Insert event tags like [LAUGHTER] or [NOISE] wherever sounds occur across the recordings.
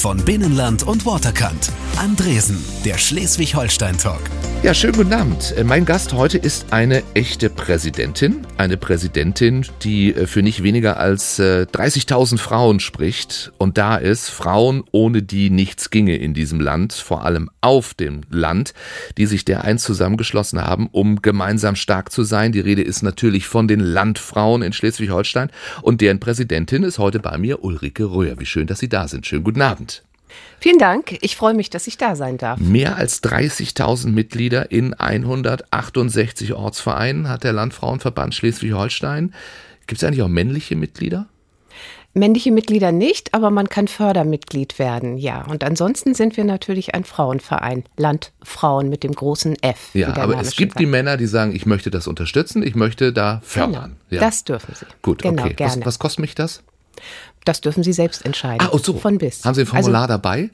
von Binnenland und Waterkant. Andresen, der Schleswig-Holstein-Talk. Ja, schönen guten Abend. Äh, mein Gast heute ist eine echte Präsidentin. Eine Präsidentin, die äh, für nicht weniger als 30.000 äh, Frauen spricht. Und da ist Frauen, ohne die nichts ginge in diesem Land, vor allem auf dem Land, die sich dereinst zusammengeschlossen haben, um gemeinsam stark zu sein. Die Rede ist natürlich von den Landfrauen in Schleswig-Holstein. Und deren Präsidentin ist heute bei mir Ulrike Röhr. Wie schön, dass Sie da sind. Schönen guten Abend. Vielen Dank. Ich freue mich, dass ich da sein darf. Mehr als 30.000 Mitglieder in 168 Ortsvereinen hat der Landfrauenverband Schleswig-Holstein. Gibt es eigentlich auch männliche Mitglieder? Männliche Mitglieder nicht, aber man kann Fördermitglied werden, ja. Und ansonsten sind wir natürlich ein Frauenverein, Landfrauen mit dem großen F. Ja, aber Name es gibt sagt. die Männer, die sagen, ich möchte das unterstützen, ich möchte da fördern. Genau, ja. Das dürfen sie. Gut, genau, okay. Was, was kostet mich das? Das dürfen Sie selbst entscheiden. Ah, oh so. Von bis. Haben Sie ein Formular also, dabei?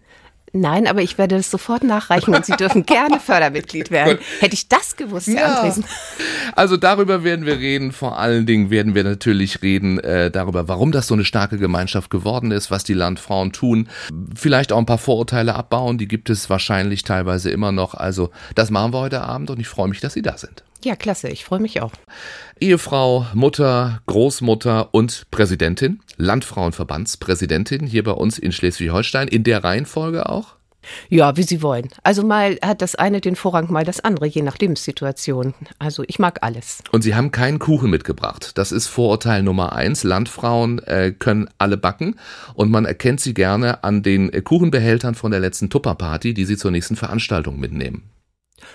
Nein, aber ich werde das sofort nachreichen und Sie [LAUGHS] dürfen gerne Fördermitglied werden. Hätte ich das gewusst, Herr ja. Andresen. Also darüber werden wir reden. Vor allen Dingen werden wir natürlich reden äh, darüber, warum das so eine starke Gemeinschaft geworden ist, was die Landfrauen tun. Vielleicht auch ein paar Vorurteile abbauen, die gibt es wahrscheinlich teilweise immer noch. Also das machen wir heute Abend und ich freue mich, dass Sie da sind. Ja, klasse, ich freue mich auch. Ehefrau, Mutter, Großmutter und Präsidentin, Landfrauenverbandspräsidentin hier bei uns in Schleswig-Holstein, in der Reihenfolge auch? Ja, wie Sie wollen. Also mal hat das eine den Vorrang, mal das andere, je nach Lebenssituation. Also ich mag alles. Und Sie haben keinen Kuchen mitgebracht. Das ist Vorurteil Nummer eins. Landfrauen äh, können alle backen und man erkennt sie gerne an den Kuchenbehältern von der letzten Tupperparty, die sie zur nächsten Veranstaltung mitnehmen.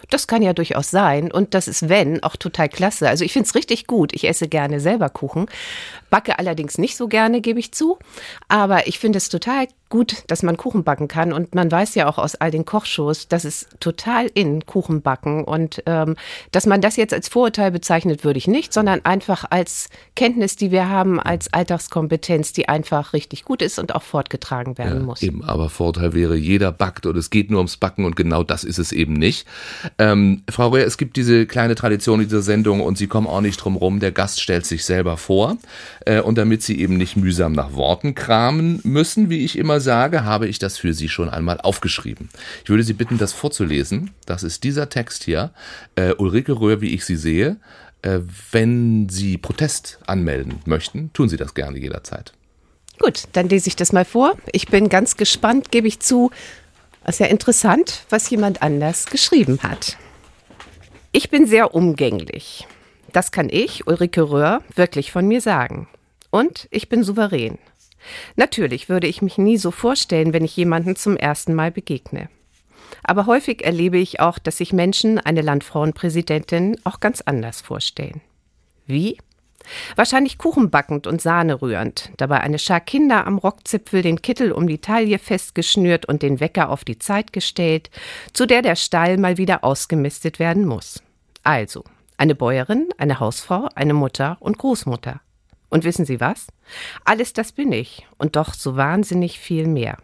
Das kann ja durchaus sein. Und das ist, wenn, auch total klasse. Also ich finde es richtig gut. Ich esse gerne selber Kuchen. Backe allerdings nicht so gerne, gebe ich zu. Aber ich finde es total gut, dass man Kuchen backen kann. Und man weiß ja auch aus all den Kochshows, dass es total in Kuchen backen. Und ähm, dass man das jetzt als Vorurteil bezeichnet, würde ich nicht, sondern einfach als Kenntnis, die wir haben, als Alltagskompetenz, die einfach richtig gut ist und auch fortgetragen werden ja, muss. Eben, aber Vorteil wäre, jeder backt und es geht nur ums Backen und genau das ist es eben nicht. Ähm, Frau Röhr, es gibt diese kleine Tradition dieser Sendung und Sie kommen auch nicht drum rum. Der Gast stellt sich selber vor. Äh, und damit Sie eben nicht mühsam nach Worten kramen müssen, wie ich immer sage, habe ich das für Sie schon einmal aufgeschrieben. Ich würde Sie bitten, das vorzulesen. Das ist dieser Text hier. Äh, Ulrike Röhr, wie ich Sie sehe. Äh, wenn Sie Protest anmelden möchten, tun Sie das gerne jederzeit. Gut, dann lese ich das mal vor. Ich bin ganz gespannt, gebe ich zu. Es ist ja interessant, was jemand anders geschrieben hat. Ich bin sehr umgänglich. Das kann ich, Ulrike Röhr, wirklich von mir sagen. Und ich bin souverän. Natürlich würde ich mich nie so vorstellen, wenn ich jemanden zum ersten Mal begegne. Aber häufig erlebe ich auch, dass sich Menschen eine Landfrauenpräsidentin auch ganz anders vorstellen. Wie? Wahrscheinlich kuchenbackend und Sahne rührend, dabei eine Schar Kinder am Rockzipfel den Kittel um die Taille festgeschnürt und den Wecker auf die Zeit gestellt, zu der der Stall mal wieder ausgemistet werden muss. Also, eine Bäuerin, eine Hausfrau, eine Mutter und Großmutter. Und wissen Sie was? Alles das bin ich und doch so wahnsinnig viel mehr.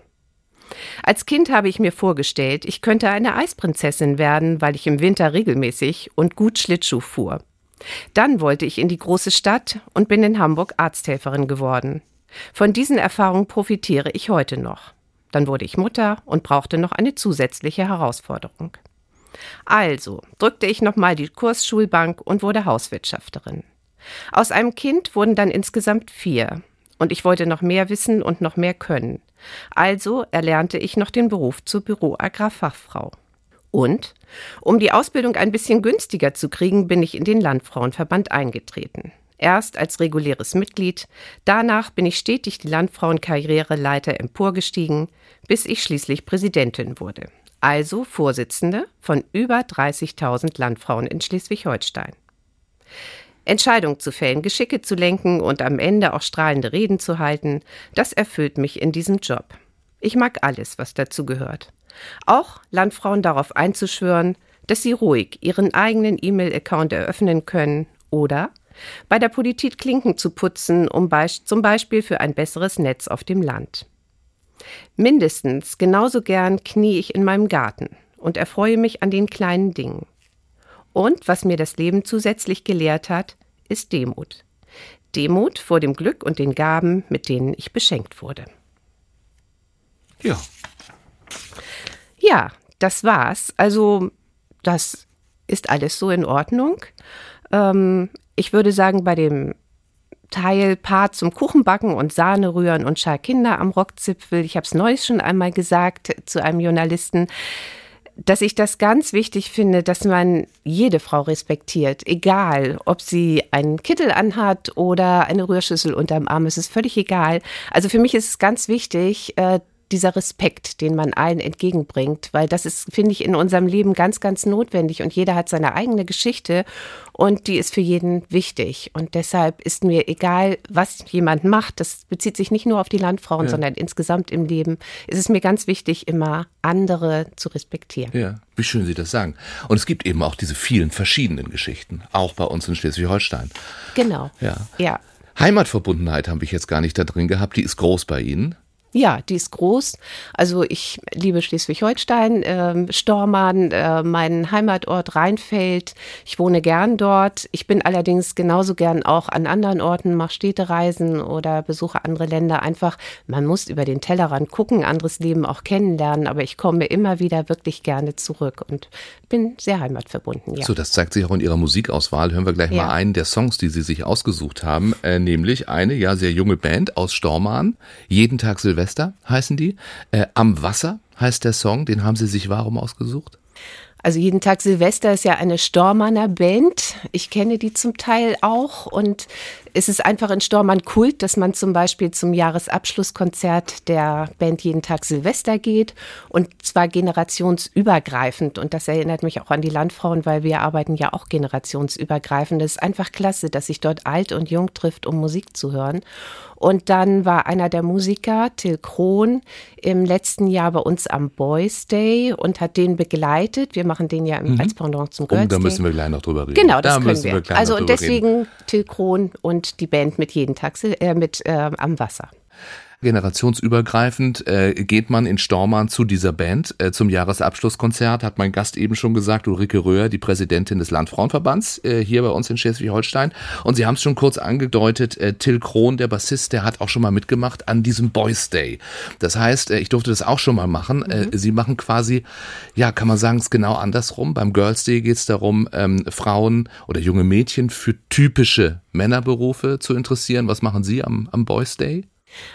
Als Kind habe ich mir vorgestellt, ich könnte eine Eisprinzessin werden, weil ich im Winter regelmäßig und gut Schlittschuh fuhr. Dann wollte ich in die große Stadt und bin in Hamburg Arzthelferin geworden. Von diesen Erfahrungen profitiere ich heute noch. Dann wurde ich Mutter und brauchte noch eine zusätzliche Herausforderung. Also drückte ich nochmal die Kursschulbank und wurde Hauswirtschafterin. Aus einem Kind wurden dann insgesamt vier. Und ich wollte noch mehr wissen und noch mehr können. Also erlernte ich noch den Beruf zur Büroagrarfachfrau. Und, um die Ausbildung ein bisschen günstiger zu kriegen, bin ich in den Landfrauenverband eingetreten. Erst als reguläres Mitglied, danach bin ich stetig die Landfrauenkarriereleiter emporgestiegen, bis ich schließlich Präsidentin wurde. Also Vorsitzende von über 30.000 Landfrauen in Schleswig-Holstein. Entscheidungen zu fällen, Geschicke zu lenken und am Ende auch strahlende Reden zu halten, das erfüllt mich in diesem Job. Ich mag alles, was dazu gehört. Auch Landfrauen darauf einzuschwören, dass sie ruhig ihren eigenen E-Mail-Account eröffnen können oder bei der Politik Klinken zu putzen, um be zum Beispiel für ein besseres Netz auf dem Land. Mindestens genauso gern knie ich in meinem Garten und erfreue mich an den kleinen Dingen. Und was mir das Leben zusätzlich gelehrt hat, ist Demut. Demut vor dem Glück und den Gaben, mit denen ich beschenkt wurde. Ja. Ja, das war's. Also, das ist alles so in Ordnung. Ähm, ich würde sagen, bei dem Teil Part zum Kuchenbacken und Sahne rühren und Schal Kinder am Rockzipfel, ich habe es neulich schon einmal gesagt zu einem Journalisten, dass ich das ganz wichtig finde, dass man jede Frau respektiert, egal ob sie einen Kittel anhat oder eine Rührschüssel unterm Arm, es ist völlig egal. Also für mich ist es ganz wichtig, äh, dieser Respekt, den man allen entgegenbringt, weil das ist, finde ich, in unserem Leben ganz, ganz notwendig und jeder hat seine eigene Geschichte und die ist für jeden wichtig. Und deshalb ist mir egal, was jemand macht, das bezieht sich nicht nur auf die Landfrauen, ja. sondern insgesamt im Leben, ist es mir ganz wichtig, immer andere zu respektieren. Ja, wie schön Sie das sagen. Und es gibt eben auch diese vielen verschiedenen Geschichten, auch bei uns in Schleswig-Holstein. Genau. Ja. ja. Heimatverbundenheit habe ich jetzt gar nicht da drin gehabt, die ist groß bei Ihnen. Ja, die ist groß. Also ich liebe Schleswig-Holstein, äh, Stormann, äh, mein Heimatort Rheinfeld. Ich wohne gern dort. Ich bin allerdings genauso gern auch an anderen Orten, mache Städtereisen oder besuche andere Länder. Einfach, man muss über den Tellerrand gucken, anderes Leben auch kennenlernen. Aber ich komme immer wieder wirklich gerne zurück und bin sehr heimatverbunden. Ja. So, das zeigt sich auch in Ihrer Musikauswahl. Hören wir gleich ja. mal einen der Songs, die Sie sich ausgesucht haben, äh, nämlich eine ja sehr junge Band aus Stormarn. Jeden Tag Silvester heißen die. Äh, Am Wasser heißt der Song. Den haben Sie sich warum ausgesucht? Also jeden Tag Silvester ist ja eine Stormanner Band. Ich kenne die zum Teil auch und es ist einfach in Stormann Kult, dass man zum Beispiel zum Jahresabschlusskonzert der Band jeden Tag Silvester geht und zwar generationsübergreifend. Und das erinnert mich auch an die Landfrauen, weil wir arbeiten ja auch generationsübergreifend. Es ist einfach klasse, dass sich dort alt und jung trifft, um Musik zu hören. Und dann war einer der Musiker, Till Krohn, im letzten Jahr bei uns am Boys Day und hat den begleitet. Wir machen den ja mhm. als Pendant zum Girls Day. da müssen wir gleich noch drüber reden. Genau, das da können wir. wir also und deswegen reden. Till Krohn und die Band mit jeden Tag äh, mit äh, am Wasser generationsübergreifend äh, geht man in Stormann zu dieser Band äh, zum Jahresabschlusskonzert, hat mein Gast eben schon gesagt, Ulrike Röhr, die Präsidentin des Landfrauenverbands äh, hier bei uns in Schleswig-Holstein. Und Sie haben es schon kurz angedeutet, äh, Till Krohn, der Bassist, der hat auch schon mal mitgemacht an diesem Boys Day. Das heißt, äh, ich durfte das auch schon mal machen. Äh, mhm. Äh, Sie machen quasi, ja, kann man sagen, es genau andersrum. Beim Girls Day geht es darum, ähm, Frauen oder junge Mädchen für typische Männerberufe zu interessieren. Was machen Sie am, am Boys Day?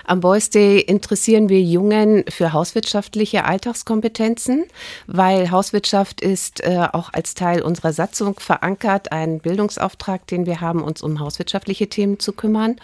Am Boys Day interessieren wir Jungen für hauswirtschaftliche Alltagskompetenzen, weil Hauswirtschaft ist äh, auch als Teil unserer Satzung verankert, ein Bildungsauftrag, den wir haben, uns um hauswirtschaftliche Themen zu kümmern.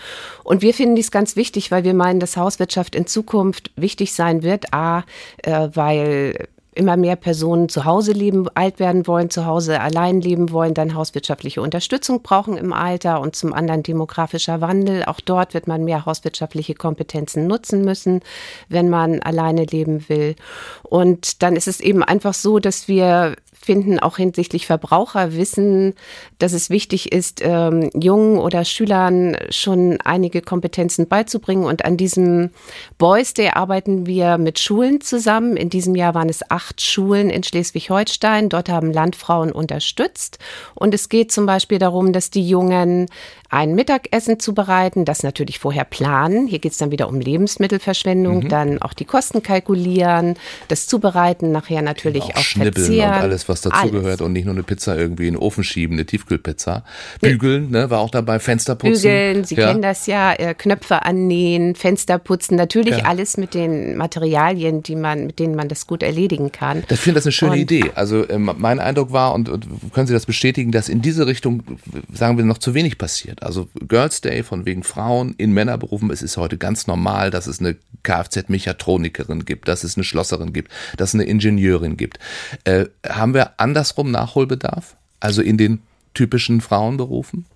Und wir finden dies ganz wichtig, weil wir meinen, dass Hauswirtschaft in Zukunft wichtig sein wird. A, äh, weil immer mehr Personen zu Hause leben, alt werden wollen, zu Hause allein leben wollen, dann hauswirtschaftliche Unterstützung brauchen im Alter und zum anderen demografischer Wandel. Auch dort wird man mehr hauswirtschaftliche Kompetenzen nutzen müssen, wenn man alleine leben will. Und dann ist es eben einfach so, dass wir finden, auch hinsichtlich Verbraucher wissen, dass es wichtig ist, ähm, Jungen oder Schülern schon einige Kompetenzen beizubringen. Und an diesem Boys Day arbeiten wir mit Schulen zusammen. In diesem Jahr waren es acht Schulen in Schleswig-Holstein. Dort haben Landfrauen unterstützt. Und es geht zum Beispiel darum, dass die Jungen ein Mittagessen zubereiten, das natürlich vorher planen. Hier geht es dann wieder um Lebensmittelverschwendung, mhm. dann auch die Kosten kalkulieren, das Zubereiten, nachher natürlich auch, auch verzehren. und alles, was dazugehört und nicht nur eine Pizza irgendwie in den Ofen schieben, eine Tiefkühlpizza. Bügeln, ne, war auch dabei, Fenster putzen. Bügeln, Sie ja. kennen das ja, äh, Knöpfe annähen, Fenster putzen, natürlich ja. alles mit den Materialien, die man, mit denen man das gut erledigen kann. Ich finde das eine schöne und, Idee. Also ähm, mein Eindruck war, und, und können Sie das bestätigen, dass in diese Richtung, sagen wir, noch zu wenig passiert passiert. Also Girls Day von wegen Frauen in Männerberufen, es ist heute ganz normal, dass es eine Kfz-Mechatronikerin gibt, dass es eine Schlosserin gibt, dass es eine Ingenieurin gibt. Äh, haben wir andersrum Nachholbedarf? Also in den typischen Frauenberufen?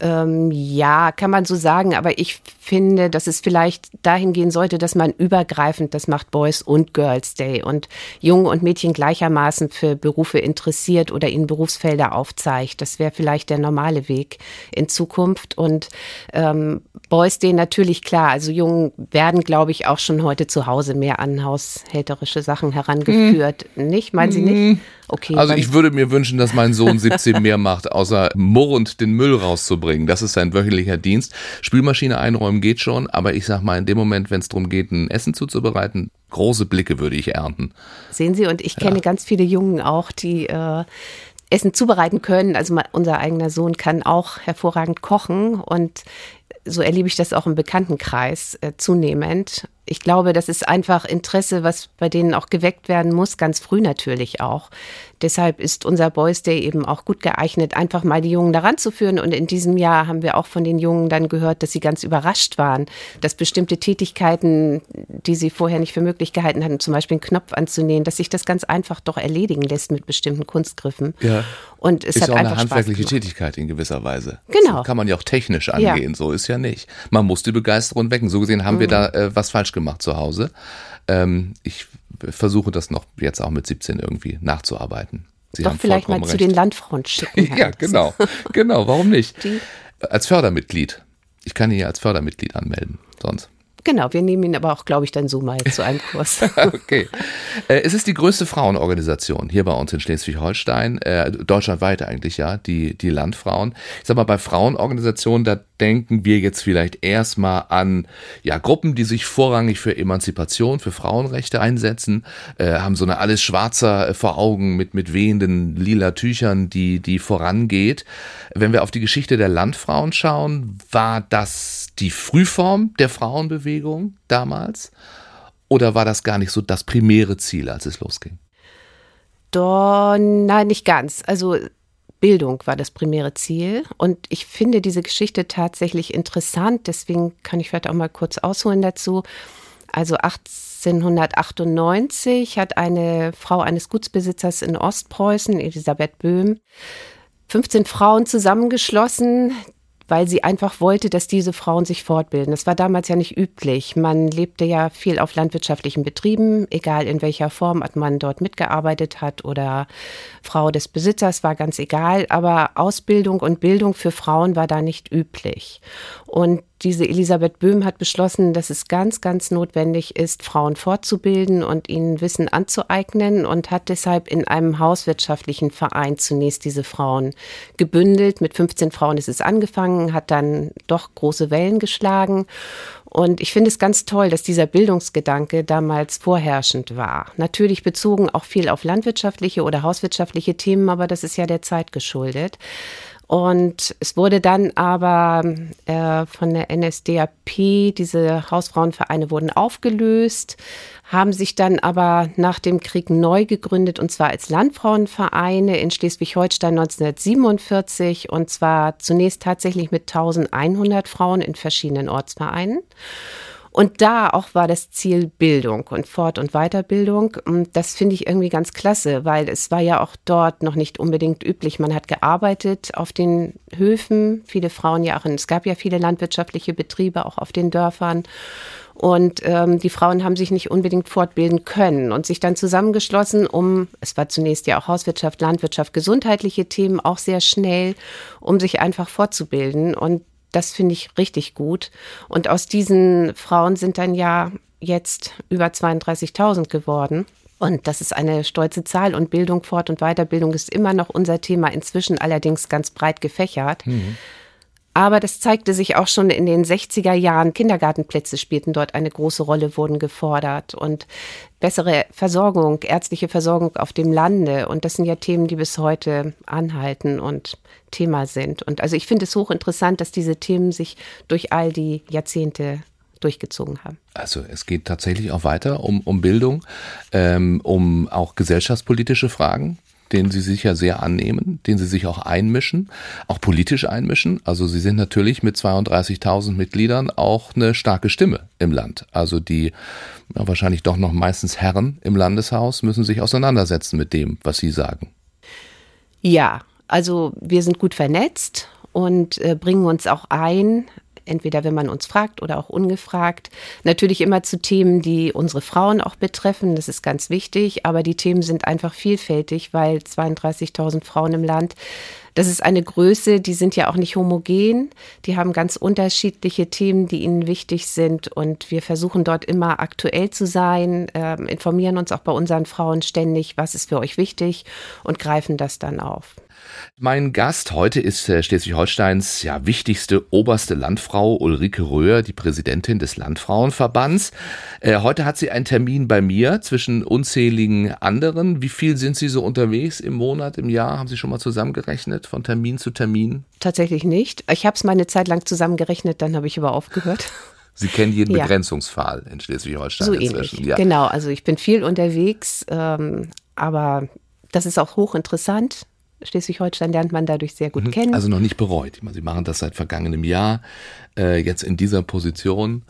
Ähm, ja, kann man so sagen, aber ich finde, dass es vielleicht dahin gehen sollte, dass man übergreifend das macht Boys und Girls Day und Jungen und Mädchen gleichermaßen für Berufe interessiert oder ihnen Berufsfelder aufzeigt. Das wäre vielleicht der normale Weg in Zukunft. Und ähm, Boys Day natürlich klar. Also Jungen werden, glaube ich, auch schon heute zu Hause mehr an haushälterische Sachen herangeführt. Mhm. Nicht? Meinen Sie nicht? Okay, also ich würde mir wünschen, dass mein Sohn 17 mehr macht, außer murrend den Müll rauszubringen. Das ist sein wöchentlicher Dienst. Spülmaschine einräumen geht schon, aber ich sag mal, in dem Moment, wenn es darum geht, ein Essen zuzubereiten, große Blicke würde ich ernten. Sehen Sie, und ich kenne ja. ganz viele Jungen auch, die äh, Essen zubereiten können. Also unser eigener Sohn kann auch hervorragend kochen und so erlebe ich das auch im Bekanntenkreis äh, zunehmend ich glaube, das ist einfach Interesse, was bei denen auch geweckt werden muss, ganz früh natürlich auch. Deshalb ist unser Boys Day eben auch gut geeignet, einfach mal die Jungen daran zu führen. Und in diesem Jahr haben wir auch von den Jungen dann gehört, dass sie ganz überrascht waren, dass bestimmte Tätigkeiten, die sie vorher nicht für möglich gehalten hatten, zum Beispiel einen Knopf anzunähen, dass sich das ganz einfach doch erledigen lässt mit bestimmten Kunstgriffen. Ja. Und es ist hat ja auch einfach eine handwerkliche Tätigkeit in gewisser Weise. Genau. Das kann man ja auch technisch angehen, Ja. so ist ja nicht. Man muss die Begeisterung wecken. So gesehen haben wir da äh, was falsch gemacht zu Hause. Ähm, ich versuche das noch jetzt auch mit 17 irgendwie nachzuarbeiten. Sie doch haben vielleicht mal vollkommen zu recht. den Landfrauen schicken. [LAUGHS] Ja, genau. Genau, warum nicht? Die- Als Fördermitglied. Ich kann ihn ja als Fördermitglied anmelden, sonst. Genau, wir nehmen ihn aber auch, glaube ich, dann so mal zu einem Kurs. [LAUGHS] Okay. Äh, es ist die größte Frauenorganisation hier bei uns in Schleswig-Holstein, äh, deutschlandweit eigentlich ja, die, die Landfrauen. Ich sag mal, bei Frauenorganisationen, da denken wir jetzt vielleicht erstmal an ja, Gruppen, die sich vorrangig für Emanzipation, für Frauenrechte einsetzen, äh, haben so eine alles schwarzer äh, vor Augen mit, mit wehenden lila Tüchern, die, die vorangeht. Wenn wir auf die Geschichte der Landfrauen schauen, war das die Frühform der Frauenbewegung damals? Oder war das gar nicht so das primäre Ziel, als es losging? Doch, nein, nicht ganz. Also Bildung war das primäre Ziel. Und ich finde diese Geschichte tatsächlich interessant. Deswegen kann ich vielleicht auch mal kurz ausholen dazu. Also 1898 hat eine Frau eines Gutsbesitzers in Ostpreußen, Elisabeth Böhm, 15 Frauen zusammengeschlossen, weil sie einfach wollte, dass diese Frauen sich fortbilden. Das war damals ja nicht üblich. Man lebte ja viel auf landwirtschaftlichen Betrieben, egal in welcher Form man dort mitgearbeitet hat oder Frau des Besitzers, war ganz egal. Aber Ausbildung und Bildung für Frauen war da nicht üblich. Und diese Elisabeth Böhm hat beschlossen, dass es ganz, ganz notwendig ist, Frauen fortzubilden und ihnen Wissen anzueignen und hat deshalb in einem hauswirtschaftlichen Verein zunächst diese Frauen gebündelt. Mit 15 Frauen ist es angefangen, hat dann doch große Wellen geschlagen. Und ich finde es ganz toll, dass dieser Bildungsgedanke damals vorherrschend war. Natürlich bezogen auch viel auf landwirtschaftliche oder hauswirtschaftliche Themen, aber das ist ja der Zeit geschuldet. Und es wurde dann aber äh, von der NSDAP, diese Hausfrauenvereine wurden aufgelöst, haben sich dann aber nach dem Krieg neu gegründet, und zwar als Landfrauenvereine in Schleswig-Holstein 1947, und zwar zunächst tatsächlich mit 1100 Frauen in verschiedenen Ortsvereinen. Und da auch war das Ziel Bildung und Fort- und Weiterbildung. Und das finde ich irgendwie ganz klasse, weil es war ja auch dort noch nicht unbedingt üblich. Man hat gearbeitet auf den Höfen, viele Frauen ja auch, in, es gab ja viele landwirtschaftliche Betriebe auch auf den Dörfern. Und ähm, die Frauen haben sich nicht unbedingt fortbilden können und sich dann zusammengeschlossen, um, es war zunächst ja auch Hauswirtschaft, Landwirtschaft, gesundheitliche Themen auch sehr schnell, um sich einfach fortzubilden. Und das finde ich richtig gut. Und aus diesen Frauen sind dann ja jetzt über 32.000 geworden. Und das ist eine stolze Zahl. Und Bildung, Fort- und Weiterbildung ist immer noch unser Thema, inzwischen allerdings ganz breit gefächert. Aber das zeigte sich auch schon in den 60er Jahren. Kindergartenplätze spielten dort eine große Rolle, wurden gefordert und bessere Versorgung, ärztliche Versorgung auf dem Lande. Und das sind ja Themen, die bis heute anhalten und Thema sind. Und also ich finde es hochinteressant, dass diese Themen sich durch all die Jahrzehnte durchgezogen haben. Also es geht tatsächlich auch weiter um, um Bildung, ähm, um auch gesellschaftspolitische Fragen, denen Sie sich ja sehr annehmen, denen Sie sich auch einmischen, auch politisch einmischen. Also Sie sind natürlich mit 32.000 Mitgliedern auch eine starke Stimme im Land. Also die ja, wahrscheinlich doch noch meistens Herren im Landeshaus müssen sich auseinandersetzen mit dem, was Sie sagen. Ja, also wir sind gut vernetzt und äh, bringen uns auch ein, entweder wenn man uns fragt oder auch ungefragt. Natürlich immer zu Themen, die unsere Frauen auch betreffen, das ist ganz wichtig, aber die Themen sind einfach vielfältig, weil 32.000 Frauen im Land Das ist eine Größe, die sind ja auch nicht homogen. Die haben ganz unterschiedliche Themen, die ihnen wichtig sind. Und wir versuchen dort immer aktuell zu sein, äh, informieren uns auch bei unseren Frauen ständig, was ist für euch wichtig und greifen das dann auf. Mein Gast heute ist äh, Schleswig-Holsteins ja, wichtigste oberste Landfrau Ulrike Röhr, die Präsidentin des Landfrauenverbands. Äh, heute hat sie einen Termin bei mir zwischen unzähligen anderen. Wie viel sind Sie so unterwegs im Monat, im Jahr? Haben Sie schon mal zusammengerechnet von Termin zu Termin? Tatsächlich nicht. Ich habe es mal eine Zeit lang zusammengerechnet, dann habe ich aber aufgehört. [LAUGHS] Sie kennen jeden ja. Begrenzungsfall in Schleswig-Holstein so inzwischen. Ähnlich. Ja. Genau, also ich bin viel unterwegs, ähm, aber das ist auch hochinteressant. Schleswig-Holstein lernt man dadurch sehr gut mhm. kennen. Also noch nicht bereut. Sie machen das seit vergangenem Jahr, äh, jetzt in dieser Position.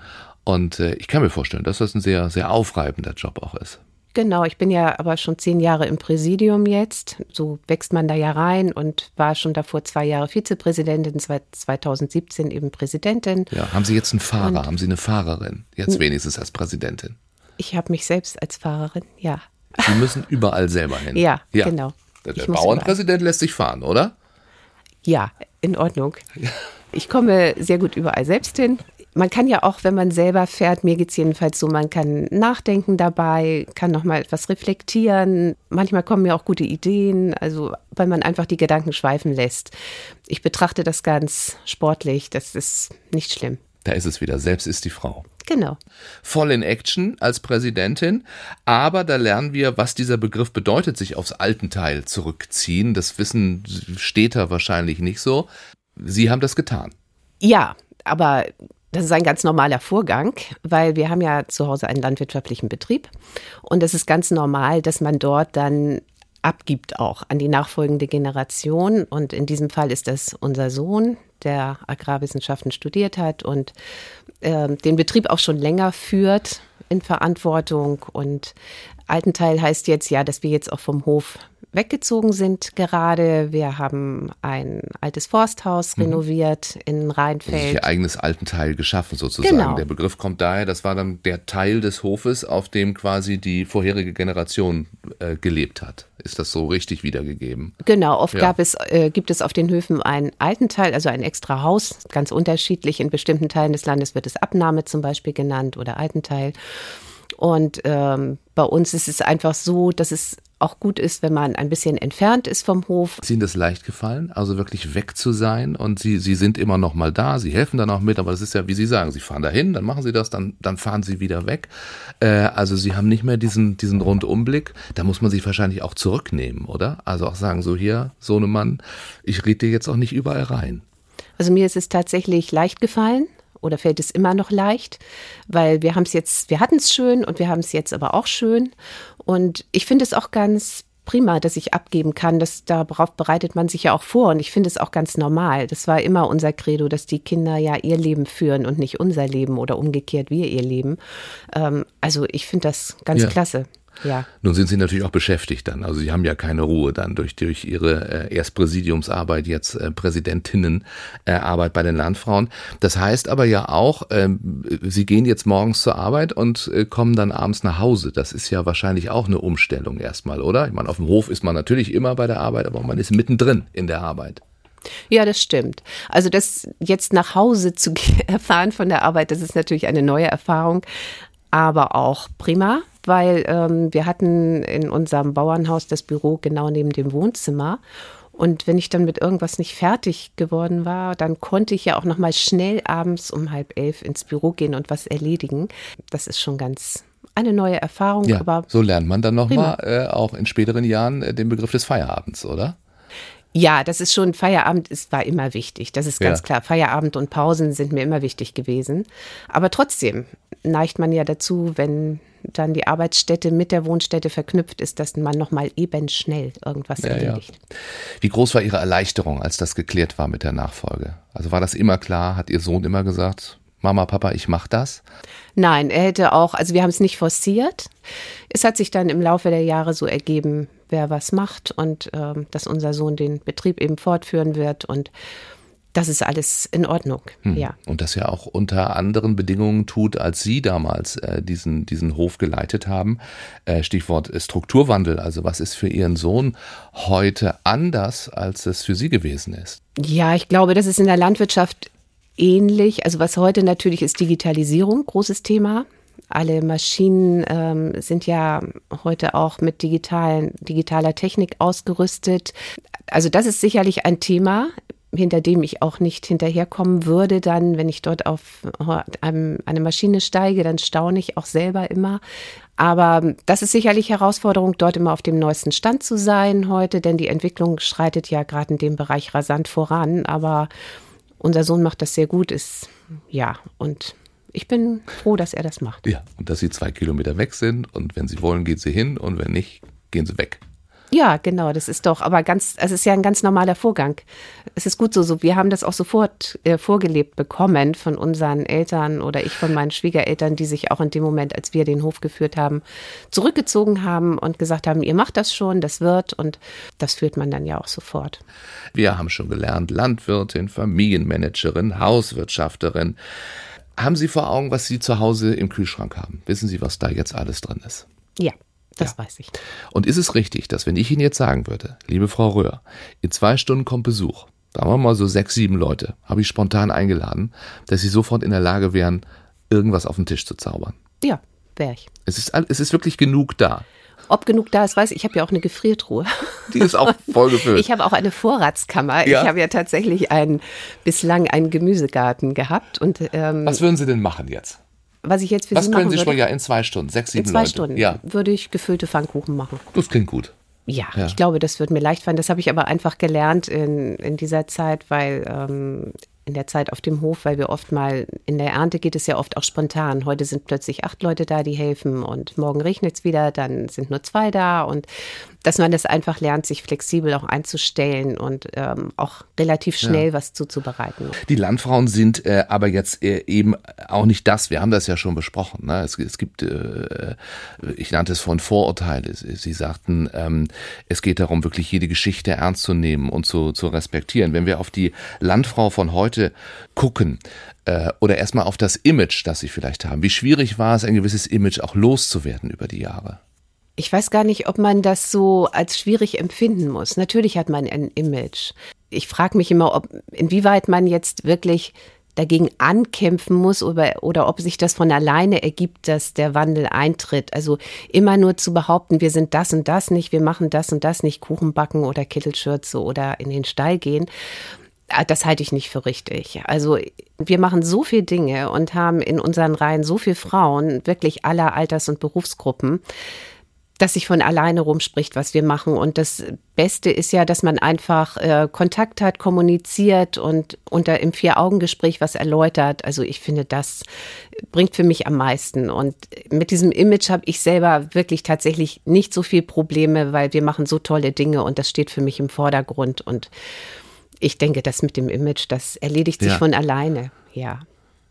Und äh, ich kann mir vorstellen, dass das ein sehr, sehr aufreibender Job auch ist. Genau, ich bin ja aber schon zehn Jahre im Präsidium jetzt. So wächst man da ja rein und war schon davor zwei Jahre Vizepräsidentin, 2017 eben Präsidentin. Ja, haben Sie jetzt einen Fahrer? Und haben Sie eine Fahrerin? Jetzt wenigstens als Präsidentin. Ich habe mich selbst als Fahrerin, ja. Sie müssen überall selber hin. [LAUGHS] Ja, ja. genau. Der Bauernpräsident lässt sich fahren, oder? Ja, in Ordnung. Ich komme sehr gut überall selbst hin. Man kann ja auch, wenn man selber fährt, mir geht es jedenfalls so, man kann nachdenken dabei, kann nochmal etwas reflektieren. Manchmal kommen mir auch gute Ideen, also weil man einfach die Gedanken schweifen lässt. Ich betrachte das ganz sportlich, das ist nicht schlimm. Da ist es wieder, selbst ist die Frau. Genau. Voll in Action als Präsidentin. Aber da lernen wir, was dieser Begriff bedeutet, sich aufs Altenteil zurückziehen. Das Wissen da wahrscheinlich nicht so. Sie haben das getan. Ja, aber das ist ein ganz normaler Vorgang, weil wir haben ja zu Hause einen landwirtschaftlichen Betrieb und es ist ganz normal, dass man dort dann abgibt auch an die nachfolgende Generation. Und in diesem Fall ist das unser Sohn, der Agrarwissenschaften studiert hat und äh, den Betrieb auch schon länger führt in Verantwortung. Und Altenteil heißt jetzt ja, dass wir jetzt auch vom Hof weggezogen sind gerade. Wir haben ein altes Forsthaus mhm. renoviert in Rheinfeld. Sich ihr eigenes Altenteil geschaffen sozusagen. Genau. Der Begriff kommt daher, das war dann der Teil des Hofes, auf dem quasi die vorherige Generation äh, gelebt hat. Ist das so richtig wiedergegeben? Genau, oft ja. gab es, äh, gibt es auf den Höfen ein Altenteil, also ein extra Haus, ganz unterschiedlich. In bestimmten Teilen des Landes wird es Abnahme zum Beispiel genannt oder Altenteil. Und ähm, bei uns ist es einfach so, dass es auch gut ist, wenn man ein bisschen entfernt ist vom Hof. Ist Ihnen das leicht gefallen, also wirklich weg zu sein und Sie, Sie sind immer noch mal da, Sie helfen dann auch mit, aber das ist ja, wie Sie sagen, Sie fahren dahin, dann machen Sie das, dann, dann fahren Sie wieder weg. Äh, also Sie haben nicht mehr diesen, diesen Rundumblick. Da muss man sich wahrscheinlich auch zurücknehmen, oder? Also auch sagen, so hier, Sohnemann, ich rede dir jetzt auch nicht überall rein. Also mir ist es tatsächlich leicht gefallen oder fällt es immer noch leicht, weil wir haben es jetzt, wir hatten es schön und wir haben es jetzt aber auch schön. Und ich finde es auch ganz prima, dass ich abgeben kann. Das, darauf bereitet man sich ja auch vor und ich finde es auch ganz normal. Das war immer unser Credo, dass die Kinder ja ihr Leben führen und nicht unser Leben oder umgekehrt wir ihr Leben. Ähm, also ich finde das ganz ja. klasse. Ja. Nun sind Sie natürlich auch beschäftigt dann. Also Sie haben ja keine Ruhe dann durch, durch Ihre äh, erst Präsidiumsarbeit, jetzt äh, Präsidentinnenarbeit äh, bei den Landfrauen. Das heißt aber ja auch, ähm, Sie gehen jetzt morgens zur Arbeit und äh, kommen dann abends nach Hause. Das ist ja wahrscheinlich auch eine Umstellung erstmal, oder? Ich meine, auf dem Hof ist man natürlich immer bei der Arbeit, aber man ist mittendrin in der Arbeit. Ja, das stimmt. Also das jetzt nach Hause zu [LAUGHS] erfahren von der Arbeit, das ist natürlich eine neue Erfahrung, aber auch prima, weil ähm, wir hatten in unserem Bauernhaus das Büro genau neben dem Wohnzimmer. Und wenn ich dann mit irgendwas nicht fertig geworden war, dann konnte ich ja auch noch mal schnell abends um halb elf ins Büro gehen und was erledigen. Das ist schon ganz eine neue Erfahrung. Ja, so lernt man dann noch mal äh, auch in späteren Jahren äh, den Begriff des Feierabends, oder? Ja, das ist schon, Feierabend ist, war immer wichtig. Das ist ganz ja. klar. Feierabend und Pausen sind mir immer wichtig gewesen. Aber trotzdem neigt man ja dazu, wenn dann die Arbeitsstätte mit der Wohnstätte verknüpft ist, dass man nochmal eben schnell irgendwas ja, erledigt. Ja. Wie groß war Ihre Erleichterung, als das geklärt war mit der Nachfolge? Also war das immer klar? Hat Ihr Sohn immer gesagt, Mama, Papa, ich mach das? Nein, er hätte auch, also wir haben es nicht forciert. Es hat sich dann im Laufe der Jahre so ergeben, wer was macht und äh, dass unser Sohn den Betrieb eben fortführen wird und das ist alles in Ordnung, hm. ja. Und das ja auch unter anderen Bedingungen tut, als Sie damals äh, diesen, diesen Hof geleitet haben. Äh, Stichwort Strukturwandel. Also was ist für Ihren Sohn heute anders, als es für Sie gewesen ist? Ja, ich glaube, das ist in der Landwirtschaft ähnlich. Also was heute natürlich ist Digitalisierung, großes Thema. Alle Maschinen ähm, sind ja heute auch mit digitalen, digitaler Technik ausgerüstet. Also das ist sicherlich ein Thema hinter dem ich auch nicht hinterherkommen würde, dann, wenn ich dort auf eine Maschine steige, dann staune ich auch selber immer. Aber das ist sicherlich Herausforderung, dort immer auf dem neuesten Stand zu sein heute, denn die Entwicklung schreitet ja gerade in dem Bereich rasant voran. Aber unser Sohn macht das sehr gut, ist ja und ich bin froh, dass er das macht. Ja, und dass sie zwei Kilometer weg sind und wenn sie wollen, gehen sie hin und wenn nicht, gehen sie weg. Ja, genau, das ist doch, aber ganz, es ist ja ein ganz normaler Vorgang. Es ist gut so, so wir haben das auch sofort äh, vorgelebt bekommen von unseren Eltern oder ich von meinen Schwiegereltern, die sich auch in dem Moment, als wir den Hof geführt haben, zurückgezogen haben und gesagt haben, ihr macht das schon, das wird und das führt man dann ja auch sofort. Wir haben schon gelernt, Landwirtin, Familienmanagerin, Hauswirtschafterin. Haben Sie vor Augen, was Sie zu Hause im Kühlschrank haben? Wissen Sie, was da jetzt alles drin ist? Ja. Das ja. weiß ich. Und ist es richtig, dass wenn ich Ihnen jetzt sagen würde, liebe Frau Röhr, in zwei Stunden kommt Besuch, sagen wir mal so sechs, sieben Leute, habe ich spontan eingeladen, dass Sie sofort in der Lage wären, irgendwas auf den Tisch zu zaubern? Ja, wäre ich. Es ist, es ist wirklich genug da. Ob genug da ist, weiß ich. Ich habe ja auch eine Gefriertruhe. Die ist auch voll gefüllt. Ich habe auch eine Vorratskammer. Ja. Ich habe ja tatsächlich einen, bislang einen Gemüsegarten gehabt. Und, ähm, Was würden Sie denn machen jetzt? was ich jetzt für was Sie machen können Sie schon ja in zwei Stunden, sechs, sieben In zwei Leute. Stunden ja. würde ich gefüllte Pfannkuchen machen. Das klingt gut. Ja, ja, ich glaube, das wird mir leicht fallen. Das habe ich aber einfach gelernt in, in dieser Zeit, weil ähm, in der Zeit auf dem Hof, weil wir oft mal in der Ernte geht es ja oft auch spontan. Heute sind plötzlich acht Leute da, die helfen und morgen regnet es wieder, dann sind nur zwei da und dass man das einfach lernt, sich flexibel auch einzustellen und ähm, auch relativ schnell ja. was zuzubereiten. Die Landfrauen sind äh, aber jetzt äh, eben auch nicht das. Wir haben das ja schon besprochen. Ne? Es, es, gibt, äh, ich nannte es von Vorurteile. Sie sagten, ähm, es geht darum, wirklich jede Geschichte ernst zu nehmen und zu, zu respektieren. Wenn wir auf die Landfrau von heute gucken, äh, oder erstmal auf das Image, das sie vielleicht haben. Wie schwierig war es, ein gewisses Image auch loszuwerden über die Jahre? Ich weiß gar nicht, ob man das so als schwierig empfinden muss. Natürlich hat man ein Image. Ich frage mich immer, ob, inwieweit man jetzt wirklich dagegen ankämpfen muss oder, oder ob sich das von alleine ergibt, dass der Wandel eintritt. Also immer nur zu behaupten, wir sind das und das nicht, wir machen das und das nicht, Kuchen backen oder Kittelschürze oder in den Stall gehen. Ah, das halte ich nicht für richtig. Also wir machen so viele Dinge und haben in unseren Reihen so viele Frauen, wirklich aller Alters- und Berufsgruppen dass sich von alleine rumspricht, was wir machen. Und das Beste ist ja, dass man einfach äh, Kontakt hat, kommuniziert und unter im Vier-Augen-Gespräch was erläutert. Also ich finde, das bringt für mich am meisten. Und mit diesem Image habe ich selber wirklich tatsächlich nicht so viel Probleme, weil wir machen so tolle Dinge und das steht für mich im Vordergrund. Und ich denke, das mit dem Image, das erledigt sich ja. von alleine. Ja.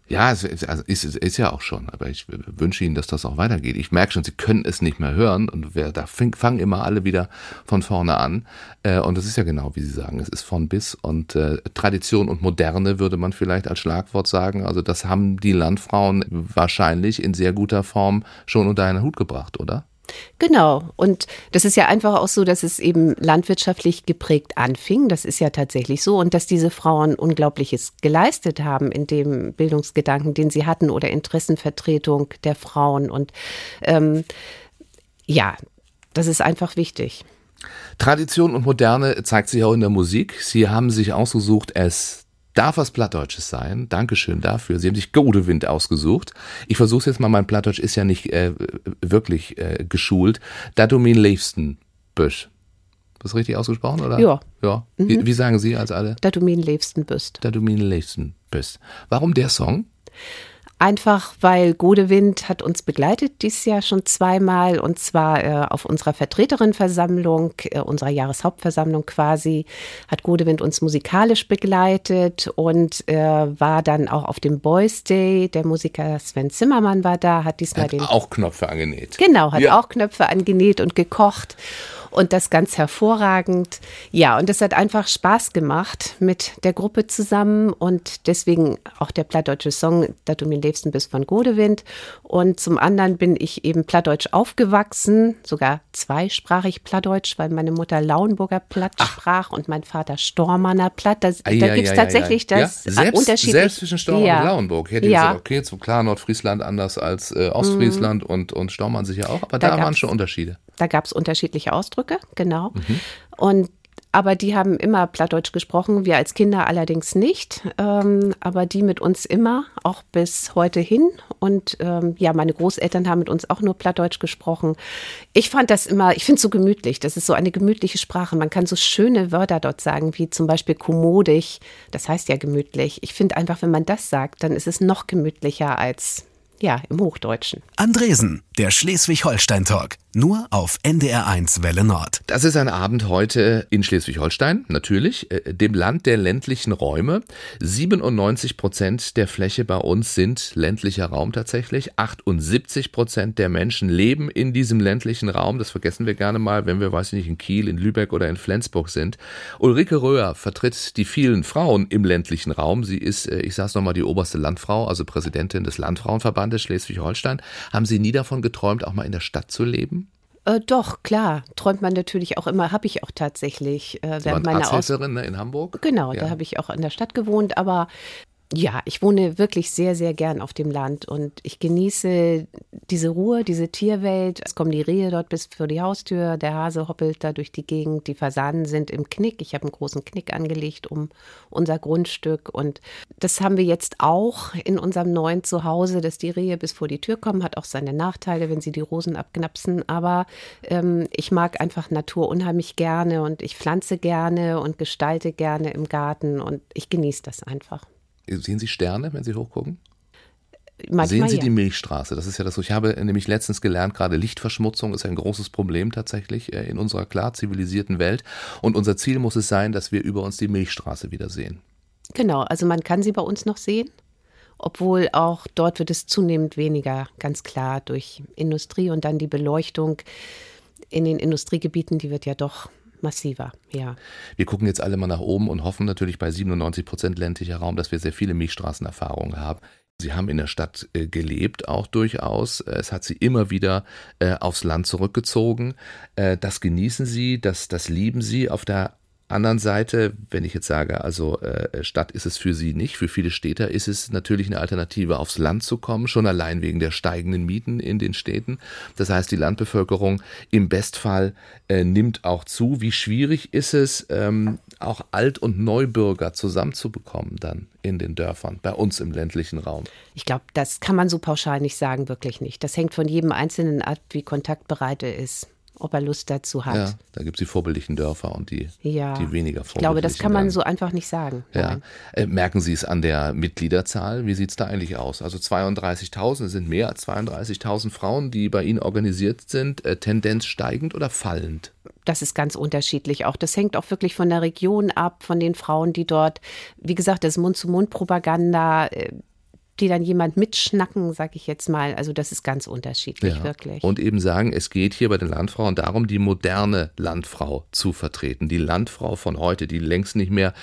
Ja, es ist, also ist, ist ja auch schon, aber ich wünsche Ihnen, dass das auch weitergeht. Ich merke schon, Sie können es nicht mehr hören und wir, da fangen immer alle wieder von vorne an. Äh, und das ist ja genau, wie Sie sagen, es ist von bis und äh, Tradition und Moderne würde man vielleicht als Schlagwort sagen. Also das haben die Landfrauen wahrscheinlich in sehr guter Form schon unter einen Hut gebracht, oder? Genau. Und das ist ja einfach auch so, dass es eben landwirtschaftlich geprägt anfing. Das ist ja tatsächlich so. Und dass diese Frauen Unglaubliches geleistet haben in dem Bildungsgedanken, den sie hatten oder Interessenvertretung der Frauen. Und ähm, ja, das ist einfach wichtig. Tradition und Moderne zeigt sich auch in der Musik. Sie haben sich ausgesucht, es darf was Plattdeutsches sein. Dankeschön dafür. Sie haben sich Godewind ausgesucht. Ich versuche es jetzt mal, mein Plattdeutsch ist ja nicht äh, wirklich äh, geschult. Datumin Leifsten Bösch. Das richtig ausgesprochen, oder? Ja. ja. Mhm. Wie, wie, sagen Sie als alle? Datumin Leifsten Büst. Datumin Leifsten Büst. Warum der Song? Einfach weil Godewind hat uns begleitet dieses Jahr schon zweimal und zwar äh, auf unserer Vertreterinnenversammlung, äh, unserer Jahreshauptversammlung quasi, hat Godewind uns musikalisch begleitet und äh, war dann auch auf dem Boys Day. Der Musiker Sven Zimmermann war da, hat diesmal hat den. Auch Knöpfe angenäht. Genau, hat ja. auch Knöpfe angenäht und gekocht. Und das ganz hervorragend. Ja, und es hat einfach Spaß gemacht mit der Gruppe zusammen und deswegen auch der plattdeutsche Song, da du mir lebsten bist von Godewind. Und zum anderen bin ich eben plattdeutsch aufgewachsen, sogar zweisprachig plattdeutsch, weil meine Mutter Lauenburger Platt Ach. sprach und mein Vater Stormanner Platt. Das, ah, ja, da gibt es ja, tatsächlich ja. das selbst, Unterschied. Selbst zwischen Stormann und Lauenburg. Ich hätte ja. gesagt, okay, so klar, Nordfriesland anders als äh, Ostfriesland mhm. und, und Stormann sicher auch, aber da, da waren schon Unterschiede. Da gab es unterschiedliche Ausdrücke, genau. Mhm. Und aber die haben immer Plattdeutsch gesprochen, wir als Kinder allerdings nicht, ähm, aber die mit uns immer, auch bis heute hin. Und ähm, ja, meine Großeltern haben mit uns auch nur Plattdeutsch gesprochen. Ich fand das immer, ich finde es so gemütlich, das ist so eine gemütliche Sprache. Man kann so schöne Wörter dort sagen, wie zum Beispiel kommodig, das heißt ja gemütlich. Ich finde einfach, wenn man das sagt, dann ist es noch gemütlicher als ja, im Hochdeutschen. Andresen, der Schleswig-Holstein-Talk. Nur auf NDR1 Welle Nord. Das ist ein Abend heute in Schleswig-Holstein, natürlich, äh, dem Land der ländlichen Räume. 97 Prozent der Fläche bei uns sind ländlicher Raum tatsächlich. 78 Prozent der Menschen leben in diesem ländlichen Raum. Das vergessen wir gerne mal, wenn wir, weiß ich nicht, in Kiel, in Lübeck oder in Flensburg sind. Ulrike Röhr vertritt die vielen Frauen im ländlichen Raum. Sie ist, äh, ich sage es nochmal, die oberste Landfrau, also Präsidentin des Landfrauenverbandes Schleswig-Holstein. Haben Sie nie davon geträumt, auch mal in der Stadt zu leben? Äh, doch, klar. Träumt man natürlich auch immer, habe ich auch tatsächlich. Äh, während meiner Aus ne, in Hamburg? Genau, ja. da habe ich auch in der Stadt gewohnt, aber ja, ich wohne wirklich sehr, sehr gern auf dem Land und ich genieße diese Ruhe, diese Tierwelt. Es kommen die Rehe dort bis vor die Haustür, der Hase hoppelt da durch die Gegend, die Fasanen sind im Knick. Ich habe einen großen Knick angelegt um unser Grundstück und das haben wir jetzt auch in unserem neuen Zuhause, dass die Rehe bis vor die Tür kommen, hat auch seine Nachteile, wenn sie die Rosen abknapsen, aber ähm, ich mag einfach Natur unheimlich gerne und ich pflanze gerne und gestalte gerne im Garten und ich genieße das einfach. Sehen Sie Sterne, wenn Sie hochgucken? Manchmal Sehen Sie ja. die Milchstraße? Das ist ja das, ich habe nämlich letztens gelernt, gerade Lichtverschmutzung ist ein großes Problem tatsächlich äh, in unserer klar zivilisierten Welt. Und unser Ziel muss es sein, dass wir über uns die Milchstraße wieder sehen. Genau, also man kann sie bei uns noch sehen, obwohl auch dort wird es zunehmend weniger, ganz klar, durch Industrie und dann die Beleuchtung in den Industriegebieten, die wird ja doch massiver, ja. Wir gucken jetzt alle mal nach oben und hoffen natürlich bei 97 Prozent ländlicher Raum, dass wir sehr viele Milchstraßenerfahrungen haben. Sie haben in der Stadt äh, gelebt, auch durchaus. Es hat Sie immer wieder äh, aufs Land zurückgezogen. Äh, das genießen Sie, das, das lieben Sie. Auf der anderen Seite, wenn ich jetzt sage, also äh, Stadt ist es für sie nicht, für viele Städter ist es natürlich eine Alternative, aufs Land zu kommen, schon allein wegen der steigenden Mieten in den Städten. Das heißt, die Landbevölkerung im Bestfall äh, nimmt auch zu. Wie schwierig ist es, ähm, auch Alt- und Neubürger zusammenzubekommen dann in den Dörfern, bei uns im ländlichen Raum? Ich glaube, das kann man so pauschal nicht sagen, wirklich nicht. Das hängt von jedem Einzelnen ab, wie kontaktbereit er ist ob er Lust dazu hat. Ja, da gibt es die vorbildlichen Dörfer und die, ja, die weniger vorbildlichen. Ich glaube, das kann man so einfach nicht sagen. Ja. Äh, merken Sie es an der Mitgliederzahl? Wie sieht es da eigentlich aus? Also 32.000 sind mehr als 32.000 Frauen, die bei Ihnen organisiert sind. Äh, Tendenz steigend oder fallend? Das ist ganz unterschiedlich. Auch das hängt auch wirklich von der Region ab, von den Frauen, die dort, wie gesagt, das Mund-zu-Mund-Propaganda. Äh, die dann jemand mitschnacken, sag ich jetzt mal. Also das ist ganz unterschiedlich, ja. wirklich. Und eben sagen, es geht hier bei den Landfrauen darum, die moderne Landfrau zu vertreten. Die Landfrau von heute, die längst nicht mehr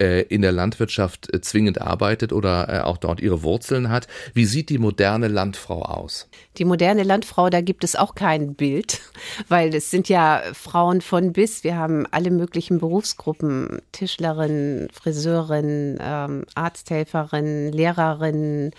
äh, in der Landwirtschaft äh, zwingend arbeitet oder äh, auch dort ihre Wurzeln hat. Wie sieht die moderne Landfrau aus? Die moderne Landfrau, da gibt es auch kein Bild, [LAUGHS] weil es sind ja Frauen von bis. Wir haben alle möglichen Berufsgruppen, Tischlerin, Friseurin, ähm, Arzthelferin, Lehrerin,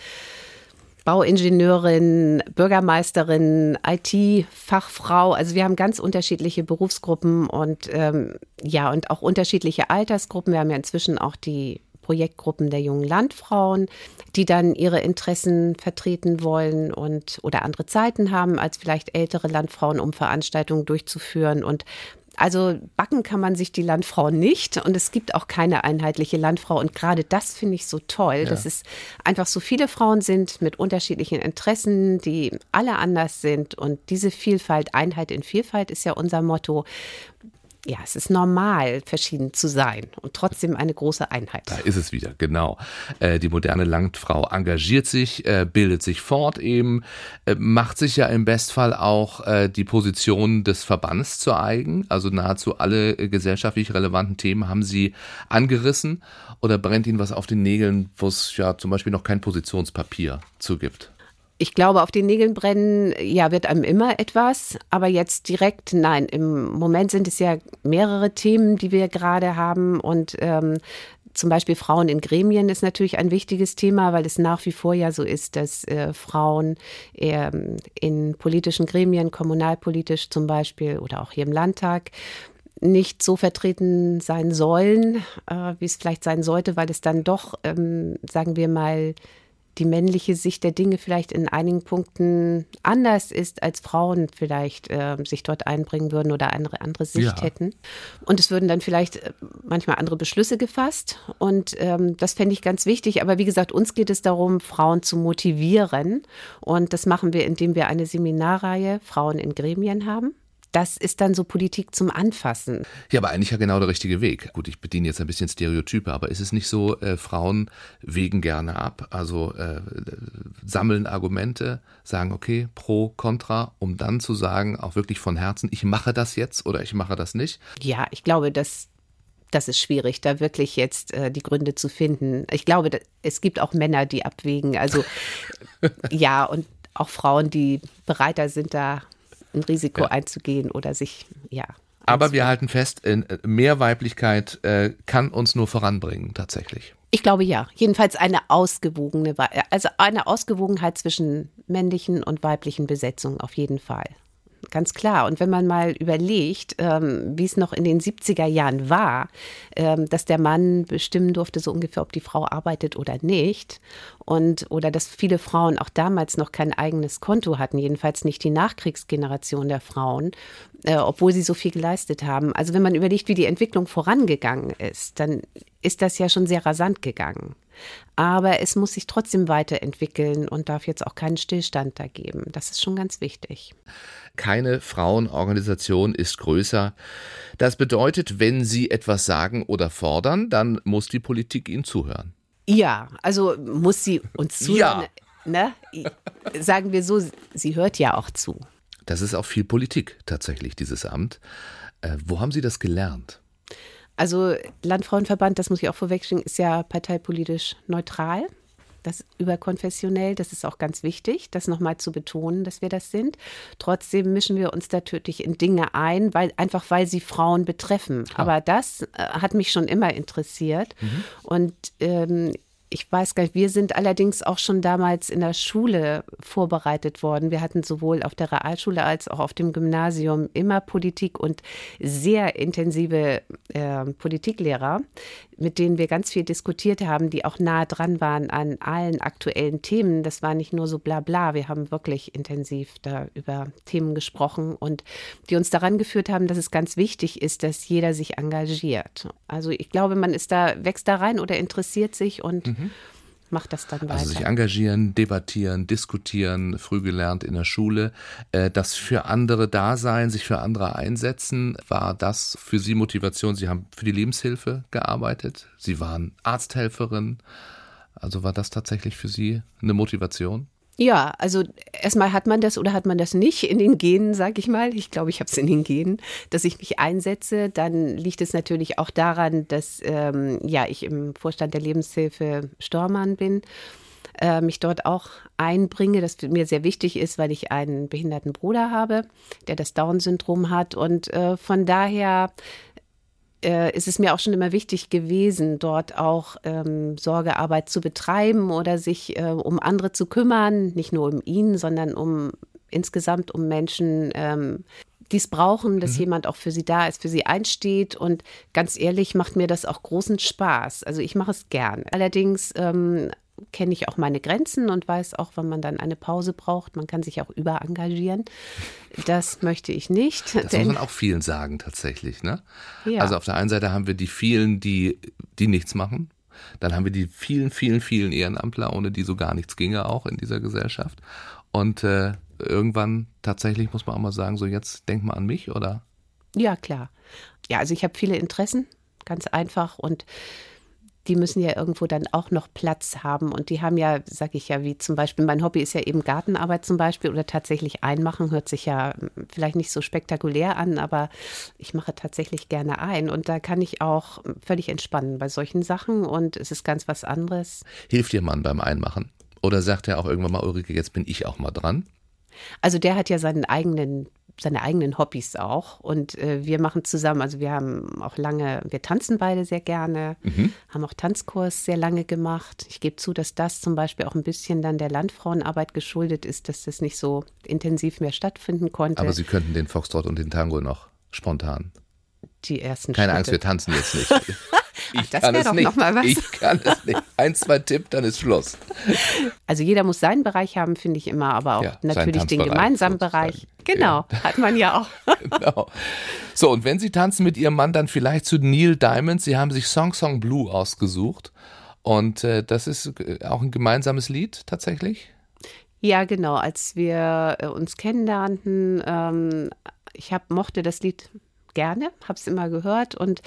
Bauingenieurin, Bürgermeisterin, IT-Fachfrau. Also wir haben ganz unterschiedliche Berufsgruppen und ähm, ja, und auch unterschiedliche Altersgruppen. Wir haben ja inzwischen auch die Projektgruppen der jungen Landfrauen, die dann ihre Interessen vertreten wollen und oder andere Zeiten haben als vielleicht ältere Landfrauen, um Veranstaltungen durchzuführen. Und also backen kann man sich die Landfrau nicht und es gibt auch keine einheitliche Landfrau und gerade das finde ich so toll, ja. dass es einfach so viele Frauen sind mit unterschiedlichen Interessen, die alle anders sind und diese Vielfalt, Einheit in Vielfalt ist ja unser Motto. Ja, es ist normal, verschieden zu sein und trotzdem eine große Einheit. Da ist es wieder, genau. Äh, die moderne Landfrau engagiert sich, äh, bildet sich fort eben, äh, macht sich ja im Bestfall auch die Position des Verbands zu eigen. Also nahezu alle gesellschaftlich relevanten Themen haben sie angerissen oder brennt ihnen was auf den Nägeln, wo es ja zum Beispiel noch kein Positionspapier zugibt. Ich glaube, auf den Nägeln brennen, ja, wird einem immer etwas, aber jetzt direkt, nein. Im Moment sind es ja mehrere Themen, die wir gerade haben und ähm, zum Beispiel Frauen in Gremien ist natürlich ein wichtiges Thema, weil es nach wie vor ja so ist, dass äh, Frauen äh, in politischen Gremien, kommunalpolitisch zum Beispiel oder auch hier im Landtag, nicht so vertreten sein sollen, äh, wie es vielleicht sein sollte, weil es dann doch, ähm, sagen wir mal, die männliche Sicht der Dinge vielleicht in einigen Punkten anders ist, als Frauen vielleicht äh, sich dort einbringen würden oder andere, andere Sicht ja. hätten. Und es würden dann vielleicht äh, manchmal andere Beschlüsse gefasst. Und ähm, das fände ich ganz wichtig. Aber wie gesagt, uns geht es darum, Frauen zu motivieren. Und das machen wir, indem wir eine Seminarreihe Frauen in Gremien haben das ist dann so Politik zum Anfassen. Ja, aber eigentlich ja genau der richtige Weg. Gut, ich bediene jetzt ein bisschen Stereotype, aber ist es nicht so, äh, Frauen wägen gerne ab, also äh, sammeln Argumente, sagen, okay, pro, contra, um dann zu sagen, auch wirklich von Herzen, ich mache das jetzt oder ich mache das nicht? Ja, ich glaube, dass das ist schwierig, da wirklich jetzt äh, die Gründe zu finden. Ich glaube, da, es gibt auch Männer, die abwägen. Also [LAUGHS] ja, und auch Frauen, die bereiter sind, da ein Risiko ja. einzugehen oder sich, ja. Aber wir halten fest, äh, mehr Weiblichkeit äh, kann uns nur voranbringen, tatsächlich. Ich glaube ja. Jedenfalls eine ausgewogene, also eine Ausgewogenheit zwischen männlichen und weiblichen Besetzungen auf jeden Fall ganz klar. Und wenn man mal überlegt, ähm, wie es noch in den 70er Jahren war, ähm, dass der Mann bestimmen durfte, so ungefähr, ob die Frau arbeitet oder nicht. Und, oder dass viele Frauen auch damals noch kein eigenes Konto hatten, jedenfalls nicht die Nachkriegsgeneration der Frauen, äh, obwohl sie so viel geleistet haben. Also wenn man überlegt, wie die Entwicklung vorangegangen ist, dann ist das ja schon sehr rasant gegangen. Aber es muss sich trotzdem weiterentwickeln und darf jetzt auch keinen Stillstand da geben. Das ist schon ganz wichtig. Keine Frauenorganisation ist größer. Das bedeutet, wenn Sie etwas sagen oder fordern, dann muss die Politik Ihnen zuhören. Ja, also muss sie uns zuhören. Ja. Ne? Sagen wir so, sie hört ja auch zu. Das ist auch viel Politik tatsächlich, dieses Amt. Äh, wo haben Sie das gelernt? Also Landfrauenverband, das muss ich auch vorwegschicken, ist ja parteipolitisch neutral. Das überkonfessionell, das ist auch ganz wichtig, das nochmal zu betonen, dass wir das sind. Trotzdem mischen wir uns natürlich in Dinge ein, weil einfach weil sie Frauen betreffen. Klar. Aber das äh, hat mich schon immer interessiert. Mhm. Und ähm, ich weiß gar nicht, wir sind allerdings auch schon damals in der Schule vorbereitet worden. Wir hatten sowohl auf der Realschule als auch auf dem Gymnasium immer Politik und sehr intensive äh, Politiklehrer, mit denen wir ganz viel diskutiert haben, die auch nah dran waren an allen aktuellen Themen. Das war nicht nur so bla bla, wir haben wirklich intensiv da über Themen gesprochen und die uns daran geführt haben, dass es ganz wichtig ist, dass jeder sich engagiert. Also ich glaube, man ist da, wächst da rein oder interessiert sich und mhm macht das dann weiter. Also sich engagieren, debattieren, diskutieren, früh gelernt in der Schule. Äh, das für andere Dasein, sich für andere einsetzen, war das für Sie Motivation? Sie haben für die Lebenshilfe gearbeitet, Sie waren Arzthelferin. Also war das tatsächlich für Sie eine Motivation? Ja, also erstmal hat man das oder hat man das nicht in den Genen, sag ich mal. Ich glaube, ich habe es in den Genen, dass ich mich einsetze. Dann liegt es natürlich auch daran, dass ähm, ja ich im Vorstand der Lebenshilfe Stormann bin, äh, mich dort auch einbringe, das mir sehr wichtig ist, weil ich einen behinderten Bruder habe, der das Down-Syndrom hat und äh, von daher äh, ist es mir auch schon immer wichtig gewesen, dort auch ähm, Sorgearbeit zu betreiben oder sich äh, um andere zu kümmern, nicht nur um ihn, sondern um insgesamt um Menschen, ähm, die es brauchen, dass mhm. jemand auch für sie da ist, für sie einsteht. Und ganz ehrlich macht mir das auch großen Spaß. Also ich mache es gern. Allerdings ähm, kenne ich auch meine Grenzen und weiß auch, wann man dann eine Pause braucht. Man kann sich auch überengagieren. Das möchte ich nicht. Das muss man auch vielen sagen tatsächlich. Ne? Ja. Also auf der einen Seite haben wir die vielen, die, die nichts machen. Dann haben wir die vielen, vielen, vielen Ehrenamtler, ohne die so gar nichts ginge auch in dieser Gesellschaft. Und äh, irgendwann tatsächlich muss man auch mal sagen, so jetzt denk mal an mich oder Ja, klar. Ja, also ich habe viele Interessen, ganz einfach. Und die müssen ja irgendwo dann auch noch Platz haben. Und die haben ja, sag ich ja, wie zum Beispiel, mein Hobby ist ja eben Gartenarbeit zum Beispiel oder tatsächlich einmachen, hört sich ja vielleicht nicht so spektakulär an, aber ich mache tatsächlich gerne ein. Und da kann ich auch völlig entspannen bei solchen Sachen und es ist ganz was anderes. Hilft Ihr Mann beim Einmachen? Oder sagt er auch irgendwann mal, Ulrike, jetzt bin ich auch mal dran? Also der hat ja seinen eigenen seine eigenen Hobbys auch. Und äh, wir machen zusammen, also wir haben auch lange, wir tanzen beide sehr gerne, mhm. haben auch Tanzkurs sehr lange gemacht. Ich gebe zu, dass das zum Beispiel auch ein bisschen dann der Landfrauenarbeit geschuldet ist, dass das nicht so intensiv mehr stattfinden konnte. Aber Sie könnten den Foxtrot und den Tango noch spontan. Die ersten Keine Schritte. Angst, wir tanzen jetzt nicht. [LAUGHS] Ich Ach, das wäre doch noch mal was. Ich kann es nicht. Ein, zwei Tipp, dann ist Schluss. Also jeder muss seinen Bereich haben, finde ich immer, aber auch ja, natürlich den gemeinsamen Bereich. Genau, ja. hat man ja auch. [LAUGHS] genau. So, und wenn Sie tanzen mit Ihrem Mann, dann vielleicht zu Neil Diamond. Sie haben sich Song Song Blue ausgesucht. Und äh, das ist äh, auch ein gemeinsames Lied tatsächlich? Ja, genau. Als wir äh, uns kennenlernten, ähm, ich hab, mochte das Lied gerne, habe es immer gehört und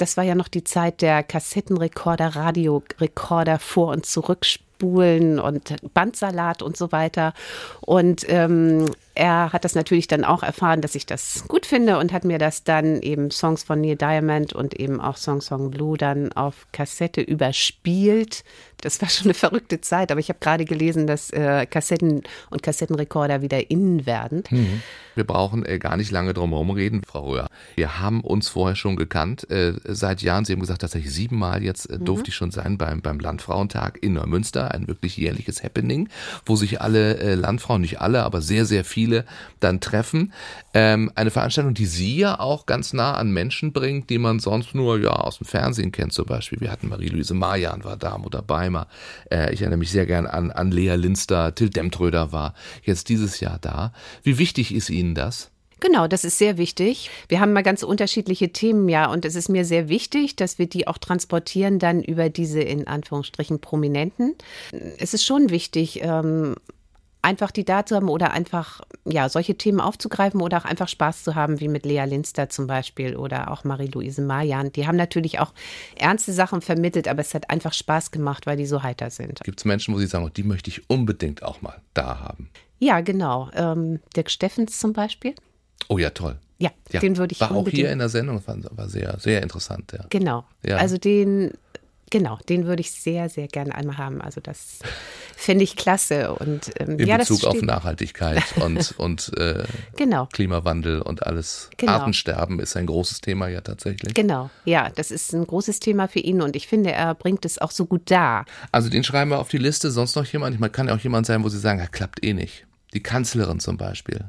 das war ja noch die Zeit der Kassettenrekorder, Radiorekorder vor und zurückspulen und Bandsalat und so weiter. Und ähm, er hat das natürlich dann auch erfahren, dass ich das gut finde und hat mir das dann eben Songs von Neil Diamond und eben auch Song Song Blue dann auf Kassette überspielt. Das war schon eine verrückte Zeit, aber ich habe gerade gelesen, dass äh, Kassetten und Kassettenrekorder wieder innen werden. Mhm. Wir brauchen äh, gar nicht lange drum herum reden, Frau Röhr. Wir haben uns vorher schon gekannt, äh, seit Jahren. Sie haben gesagt, tatsächlich siebenmal jetzt äh, mhm. durfte ich schon sein beim, beim Landfrauentag in Neumünster, ein wirklich jährliches Happening, wo sich alle äh, Landfrauen, nicht alle, aber sehr, sehr viele viele dann treffen. Ähm, eine Veranstaltung, die sie ja auch ganz nah an Menschen bringt, die man sonst nur ja aus dem Fernsehen kennt zum Beispiel. Wir hatten Marie-Louise Marjan war da, Mutter Beimer. Äh, ich erinnere mich sehr gern an, an Lea Linster, Till Demtröder war jetzt dieses Jahr da. Wie wichtig ist Ihnen das? Genau, das ist sehr wichtig. Wir haben mal ganz unterschiedliche Themen, ja, und es ist mir sehr wichtig, dass wir die auch transportieren dann über diese in Anführungsstrichen Prominenten. Es ist schon wichtig, ähm, einfach die da zu haben oder einfach ja solche Themen aufzugreifen oder auch einfach Spaß zu haben, wie mit Lea Linster zum Beispiel oder auch Marie-Louise Marjan. Die haben natürlich auch ernste Sachen vermittelt, aber es hat einfach Spaß gemacht, weil die so heiter sind. Gibt es Menschen, wo Sie sagen, die möchte ich unbedingt auch mal da haben? Ja, genau. Ähm, Dirk Steffens zum Beispiel. Oh ja, toll. Ja, ja. den würde ich War auch hier in der Sendung, war sehr, sehr interessant. Ja. Genau. Ja. Also den Genau, den würde ich sehr, sehr gerne einmal haben. Also das [LAUGHS] finde ich klasse. Und, ähm, In ja, Bezug auf Nachhaltigkeit und, [LAUGHS] und äh, genau. Klimawandel und alles. Genau. Artensterben ist ein großes Thema ja tatsächlich. Genau, ja, das ist ein großes Thema für ihn und ich finde, er bringt es auch so gut dar. Also den schreiben wir auf die Liste. Sonst noch jemand? Ich meine, kann ja auch jemand sein, wo Sie sagen, ja, klappt eh nicht. Die Kanzlerin zum Beispiel.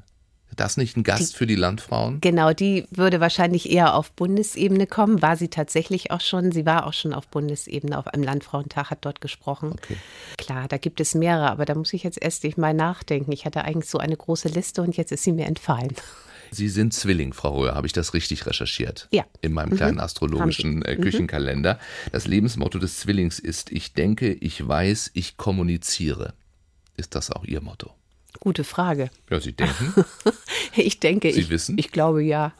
Das nicht ein Gast die, für die Landfrauen? Genau, die würde wahrscheinlich eher auf Bundesebene kommen. War sie tatsächlich auch schon. Sie war auch schon auf Bundesebene auf einem Landfrauentag, hat dort gesprochen. Okay. Klar, da gibt es mehrere, aber da muss ich jetzt erst mal nachdenken. Ich hatte eigentlich so eine große Liste und jetzt ist sie mir entfallen. Sie sind Zwilling, Frau Röhr, habe ich das richtig recherchiert? Ja. In meinem kleinen mhm. astrologischen äh, mhm. Küchenkalender. Das Lebensmotto des Zwillings ist, ich denke, ich weiß, ich kommuniziere. Ist das auch Ihr Motto? Gute Frage. Ja, Sie denken? [LAUGHS] ich denke, Sie ich, wissen? Ich glaube ja.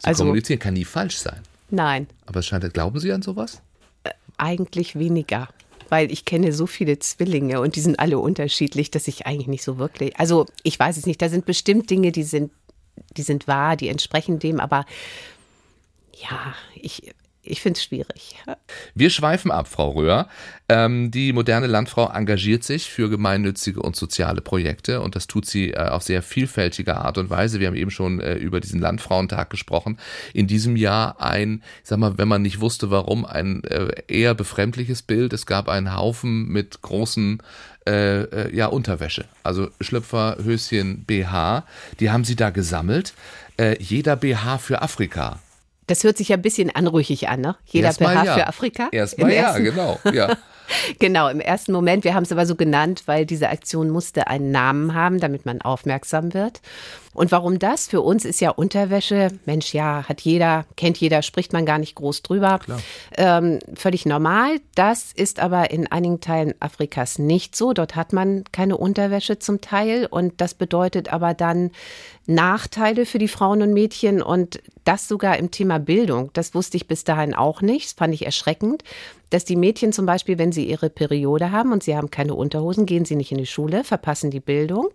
Sie also, kommunizieren kann nie falsch sein. Nein. Aber es scheint, glauben Sie an sowas? Äh, eigentlich weniger. Weil ich kenne so viele Zwillinge und die sind alle unterschiedlich, dass ich eigentlich nicht so wirklich. Also ich weiß es nicht. Da sind bestimmt Dinge, die sind, die sind wahr, die entsprechen dem, aber ja, ich, ich finde es schwierig. Wir schweifen ab, Frau Röhr. Ähm, die moderne Landfrau engagiert sich für gemeinnützige und soziale Projekte und das tut sie äh, auf sehr vielfältige Art und Weise. Wir haben eben schon äh, über diesen Landfrauentag gesprochen. In diesem Jahr ein, ich sag mal, wenn man nicht wusste, warum, ein äh, eher befremdliches Bild. Es gab einen Haufen mit großen äh, äh, ja, Unterwäsche, also Schlüpfer, Höschen, BH. Die haben sie da gesammelt. Äh, jeder BH für Afrika das hört sich ja ein bisschen anrüchig an, ne? Jeder Erstmal ja. für Afrika. Erstmal ja, genau. Ja. [LAUGHS] [LAUGHS] Genau, im ersten Moment. Wir haben es aber so genannt, weil diese Aktion musste einen Namen haben, damit man aufmerksam wird. Und warum das? Für uns ist ja Unterwäsche, Mensch, ja, hat jeder, kennt jeder, spricht man gar nicht groß drüber. Ähm, völlig normal. Das ist aber in einigen Teilen Afrikas nicht so. Dort hat man keine Unterwäsche zum Teil. Und das bedeutet aber dann Nachteile für die Frauen und Mädchen und das sogar im Thema Bildung. Das wusste ich bis dahin auch nicht. Das fand ich erschreckend, dass die Mädchen zum Beispiel, wenn sie ihre Periode haben und sie haben keine Unterhosen, gehen sie nicht in die Schule, verpassen die Bildung.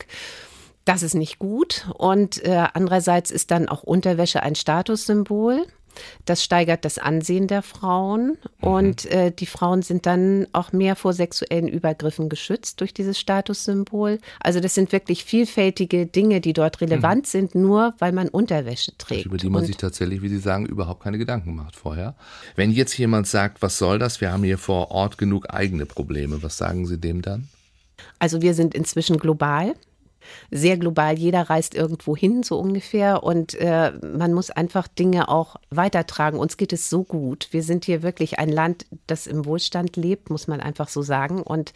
Das ist nicht gut. Und äh, andererseits ist dann auch Unterwäsche ein Statussymbol. Das steigert das Ansehen der Frauen mhm. und äh, die Frauen sind dann auch mehr vor sexuellen Übergriffen geschützt durch dieses Statussymbol. Also das sind wirklich vielfältige Dinge, die dort relevant mhm. sind, nur weil man Unterwäsche trägt. Über die man und sich tatsächlich, wie Sie sagen, überhaupt keine Gedanken macht vorher. Wenn jetzt jemand sagt, was soll das? Wir haben hier vor Ort genug eigene Probleme. Was sagen Sie dem dann? Also wir sind inzwischen global sehr global. Jeder reist irgendwo hin, so ungefähr. Und äh, man muss einfach Dinge auch weitertragen. Uns geht es so gut. Wir sind hier wirklich ein Land, das im Wohlstand lebt, muss man einfach so sagen. Und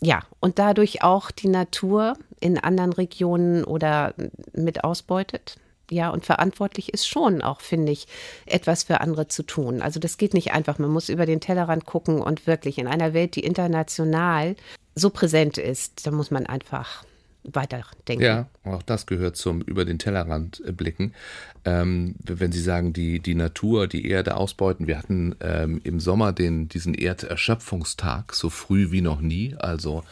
ja, und dadurch auch die Natur in anderen Regionen oder mit ausbeutet. Ja, und verantwortlich ist schon auch, finde ich, etwas für andere zu tun. Also das geht nicht einfach. Man muss über den Tellerrand gucken und wirklich in einer Welt, die international so präsent ist, da muss man einfach weiterdenken. Ja, auch das gehört zum über den Tellerrand äh, blicken. Ähm, wenn Sie sagen, die, die Natur, die Erde ausbeuten. Wir hatten ähm, im Sommer den, diesen Erderschöpfungstag so früh wie noch nie. Also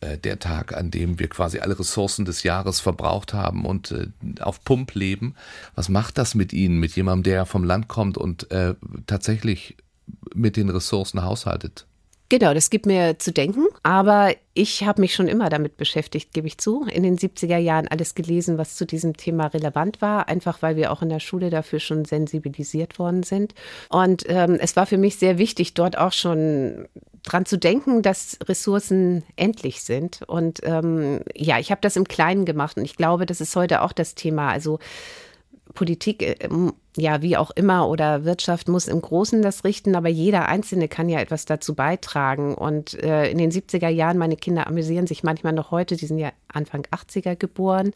äh, der Tag, an dem wir quasi alle Ressourcen des Jahres verbraucht haben und äh, auf Pump leben. Was macht das mit Ihnen, mit jemandem, der vom Land kommt und äh, tatsächlich mit den Ressourcen haushaltet? Genau, das gibt mir zu denken. Aber ich habe mich schon immer damit beschäftigt, gebe ich zu. In den 70er Jahren alles gelesen, was zu diesem Thema relevant war, einfach weil wir auch in der Schule dafür schon sensibilisiert worden sind. Und ähm, es war für mich sehr wichtig, dort auch schon dran zu denken, dass Ressourcen endlich sind. Und ähm, ja, ich habe das im Kleinen gemacht und ich glaube, das ist heute auch das Thema. Also Politik, äh, ja, wie auch immer, oder Wirtschaft muss im Großen das richten, aber jeder Einzelne kann ja etwas dazu beitragen. Und äh, in den 70er Jahren, meine Kinder amüsieren sich manchmal noch heute, die sind ja Anfang 80er geboren.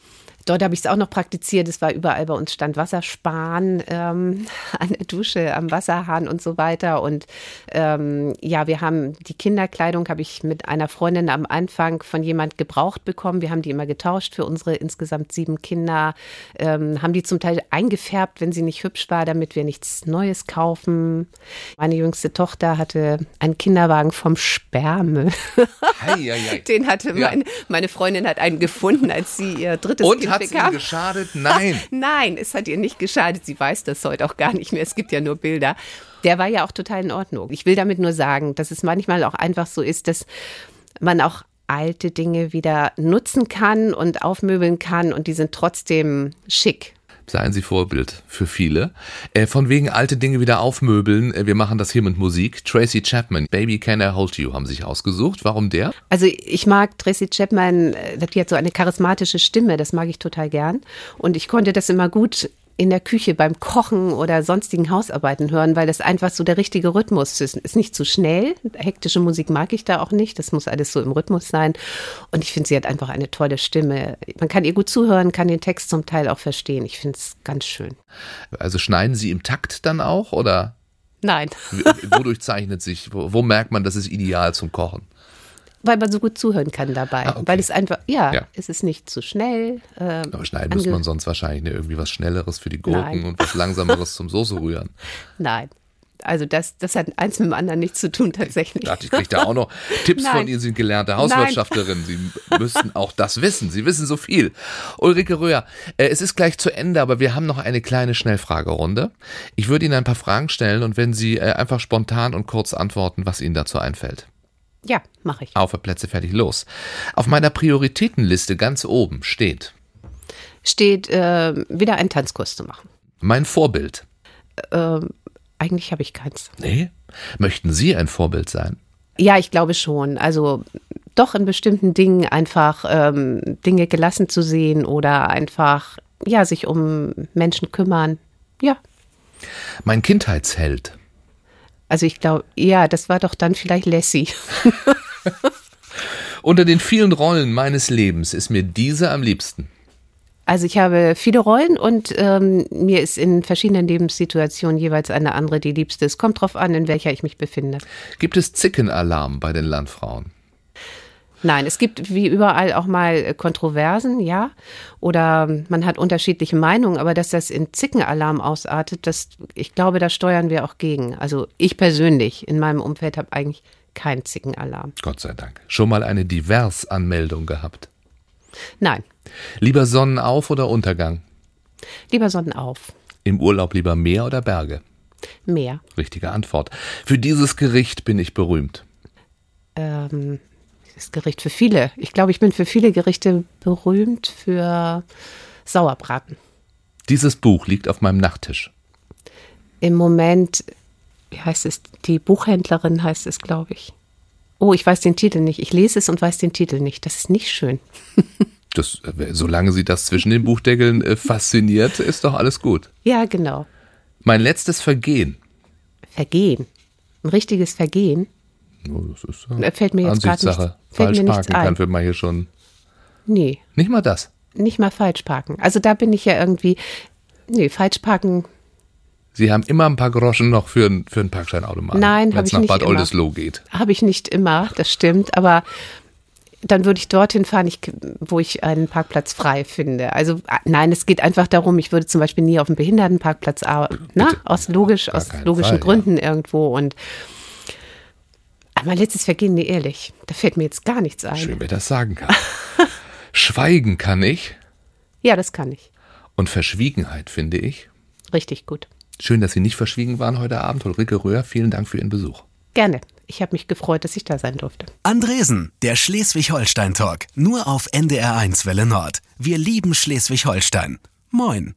Dort habe ich es auch noch praktiziert. Es war überall bei uns stand Wassersparen ähm, [LAUGHS] an der Dusche, am Wasserhahn und so weiter. Und ähm, ja, wir haben die Kinderkleidung, habe ich mit einer Freundin am Anfang von jemand gebraucht bekommen. Wir haben die immer getauscht für unsere insgesamt sieben Kinder, ähm, haben die zum Teil eingefärbt, wenn sie nicht hübsch war, damit wir nichts Neues kaufen. Meine jüngste Tochter hatte einen Kinderwagen vom Sperrmüll. [LAUGHS] Den hatte meine, meine Freundin hat einen gefunden, als sie ihr drittes Und Kind hat bekam. Und geschadet? Nein. [LAUGHS] Nein, es hat ihr nicht geschadet. Sie weiß das heute auch gar nicht mehr. Es gibt ja nur Bilder. Der war ja auch total in Ordnung. Ich will damit nur sagen, dass es manchmal auch einfach so ist, dass man auch alte Dinge wieder nutzen kann und aufmöbeln kann und die sind trotzdem schick seien Sie Vorbild für viele. Äh, von wegen alte Dinge wieder aufmöbeln. Äh, wir machen das hier mit Musik. Tracy Chapman, Baby Can I Hold You, haben sich ausgesucht. Warum der? Also ich mag Tracy Chapman, äh, die hat so eine charismatische Stimme, das mag ich total gern. Und ich konnte das immer gut in der Küche beim Kochen oder sonstigen Hausarbeiten hören, weil das einfach so der richtige Rhythmus ist. Ist nicht zu schnell. Hektische Musik mag ich da auch nicht. Das muss alles so im Rhythmus sein. Und ich finde, sie hat einfach eine tolle Stimme. Man kann ihr gut zuhören, kann den Text zum Teil auch verstehen. Ich finde es ganz schön. Also schneiden Sie im Takt dann auch oder? Nein. Wodurch zeichnet sich, wo, wo merkt man, das ist ideal zum Kochen? Weil man so gut zuhören kann dabei. Ah, okay. Weil es einfach, ja, ja, es ist nicht zu schnell. Ähm, Aber schneiden muss man sonst wahrscheinlich ne, irgendwie was Schnelleres für die Gurken Nein. und was Langsameres zum Soße rühren. [LAUGHS] Nein. Also das, das hat eins mit dem anderen nichts zu tun tatsächlich. Ich dachte, ich kriege da auch noch [LAUGHS] Tipps Nein. von Ihnen, Sie sind gelernte Hauswirtschafterin. Sie müssten auch das wissen. Sie wissen so viel. Ulrike Röhr, äh, es ist gleich zu Ende, aber wir haben noch eine kleine Schnellfragerunde. Ich würde Ihnen ein paar Fragen stellen und wenn Sie äh, einfach spontan und kurz antworten, was Ihnen dazu einfällt. Ja, mache ich. Auf Plätze fertig los. Auf meiner Prioritätenliste ganz oben steht. Steht, äh, wieder einen Tanzkurs zu machen. Mein Vorbild. Äh, eigentlich habe ich keins. Nee? Möchten Sie ein Vorbild sein? Ja, ich glaube schon. Also doch in bestimmten Dingen einfach ähm, Dinge gelassen zu sehen oder einfach ja sich um Menschen kümmern. Ja. Mein Kindheitsheld. Also ich glaube, ja, das war doch dann vielleicht Lassie. [LAUGHS] Unter den vielen Rollen meines Lebens ist mir diese am liebsten. Also ich habe viele Rollen und ähm, mir ist in verschiedenen Lebenssituationen jeweils eine andere die liebste. Es kommt drauf an, in welcher ich mich befinde. Gibt es Zickenalarm bei den Landfrauen? Nein, es gibt wie überall auch mal Kontroversen, ja. Oder man hat unterschiedliche Meinungen, aber dass das in Zickenalarm ausartet, das, ich glaube, da steuern wir auch gegen. Also ich persönlich in meinem Umfeld habe eigentlich keinen Zickenalarm. Gott sei Dank. Schon mal eine Divers-Anmeldung gehabt? Nein. Lieber Sonnenauf oder Untergang? Lieber Sonnenauf. Im Urlaub lieber Meer oder Berge? Meer. Richtige Antwort. Für dieses Gericht bin ich berühmt. Ähm, das Gericht für viele. Ich glaube, ich bin für viele Gerichte berühmt für Sauerbraten. Dieses Buch liegt auf meinem Nachttisch. Im Moment, wie heißt es? Die Buchhändlerin heißt es, glaube ich. Oh, ich weiß den Titel nicht. Ich lese es und weiß den Titel nicht. Das ist nicht schön. [LAUGHS] Das, äh, solange sie das zwischen den Buchdeckeln äh, fasziniert, ist doch alles gut. Ja, genau. Mein letztes Vergehen. Vergehen. Ein richtiges Vergehen. Oh, das ist Da fällt mir jetzt gerade nichts, fällt Falsch parken kann für mal hier schon. Nee, Nicht mal das. nicht mal falsch parken. Also da bin ich ja irgendwie. Nee, falsch parken. Sie haben immer ein paar Groschen noch für, einen- für einen Parkscheinautomaten. Nein, hab Wenn es ich nach nicht Bad immer. Oldesloe geht. Habe ich nicht immer, das stimmt, aber dann würde ich dorthin fahren, ich, wo ich einen Parkplatz frei finde. Also nein, es geht einfach darum, ich würde zum Beispiel nie auf dem Behindertenparkplatz arbeiten, na, aus logisch, aus logischen Fall, ja. Gründen irgendwo und aber mein letztes Vergehen, nee, ehrlich, da fällt mir jetzt gar nichts ein. Schön, wer das sagen kann. [LAUGHS] Schweigen kann ich Ja, das kann ich. und Verschwiegenheit finde ich. Richtig gut. Schön, dass Sie nicht verschwiegen waren heute Abend. Ulrike Röhr, vielen Dank für Ihren Besuch. Gerne. Ich habe mich gefreut, dass ich da sein durfte. Andresen, der Schleswig-Holstein-Talk. Nur auf NDR1 Welle Nord. Wir lieben Schleswig-Holstein. Moin.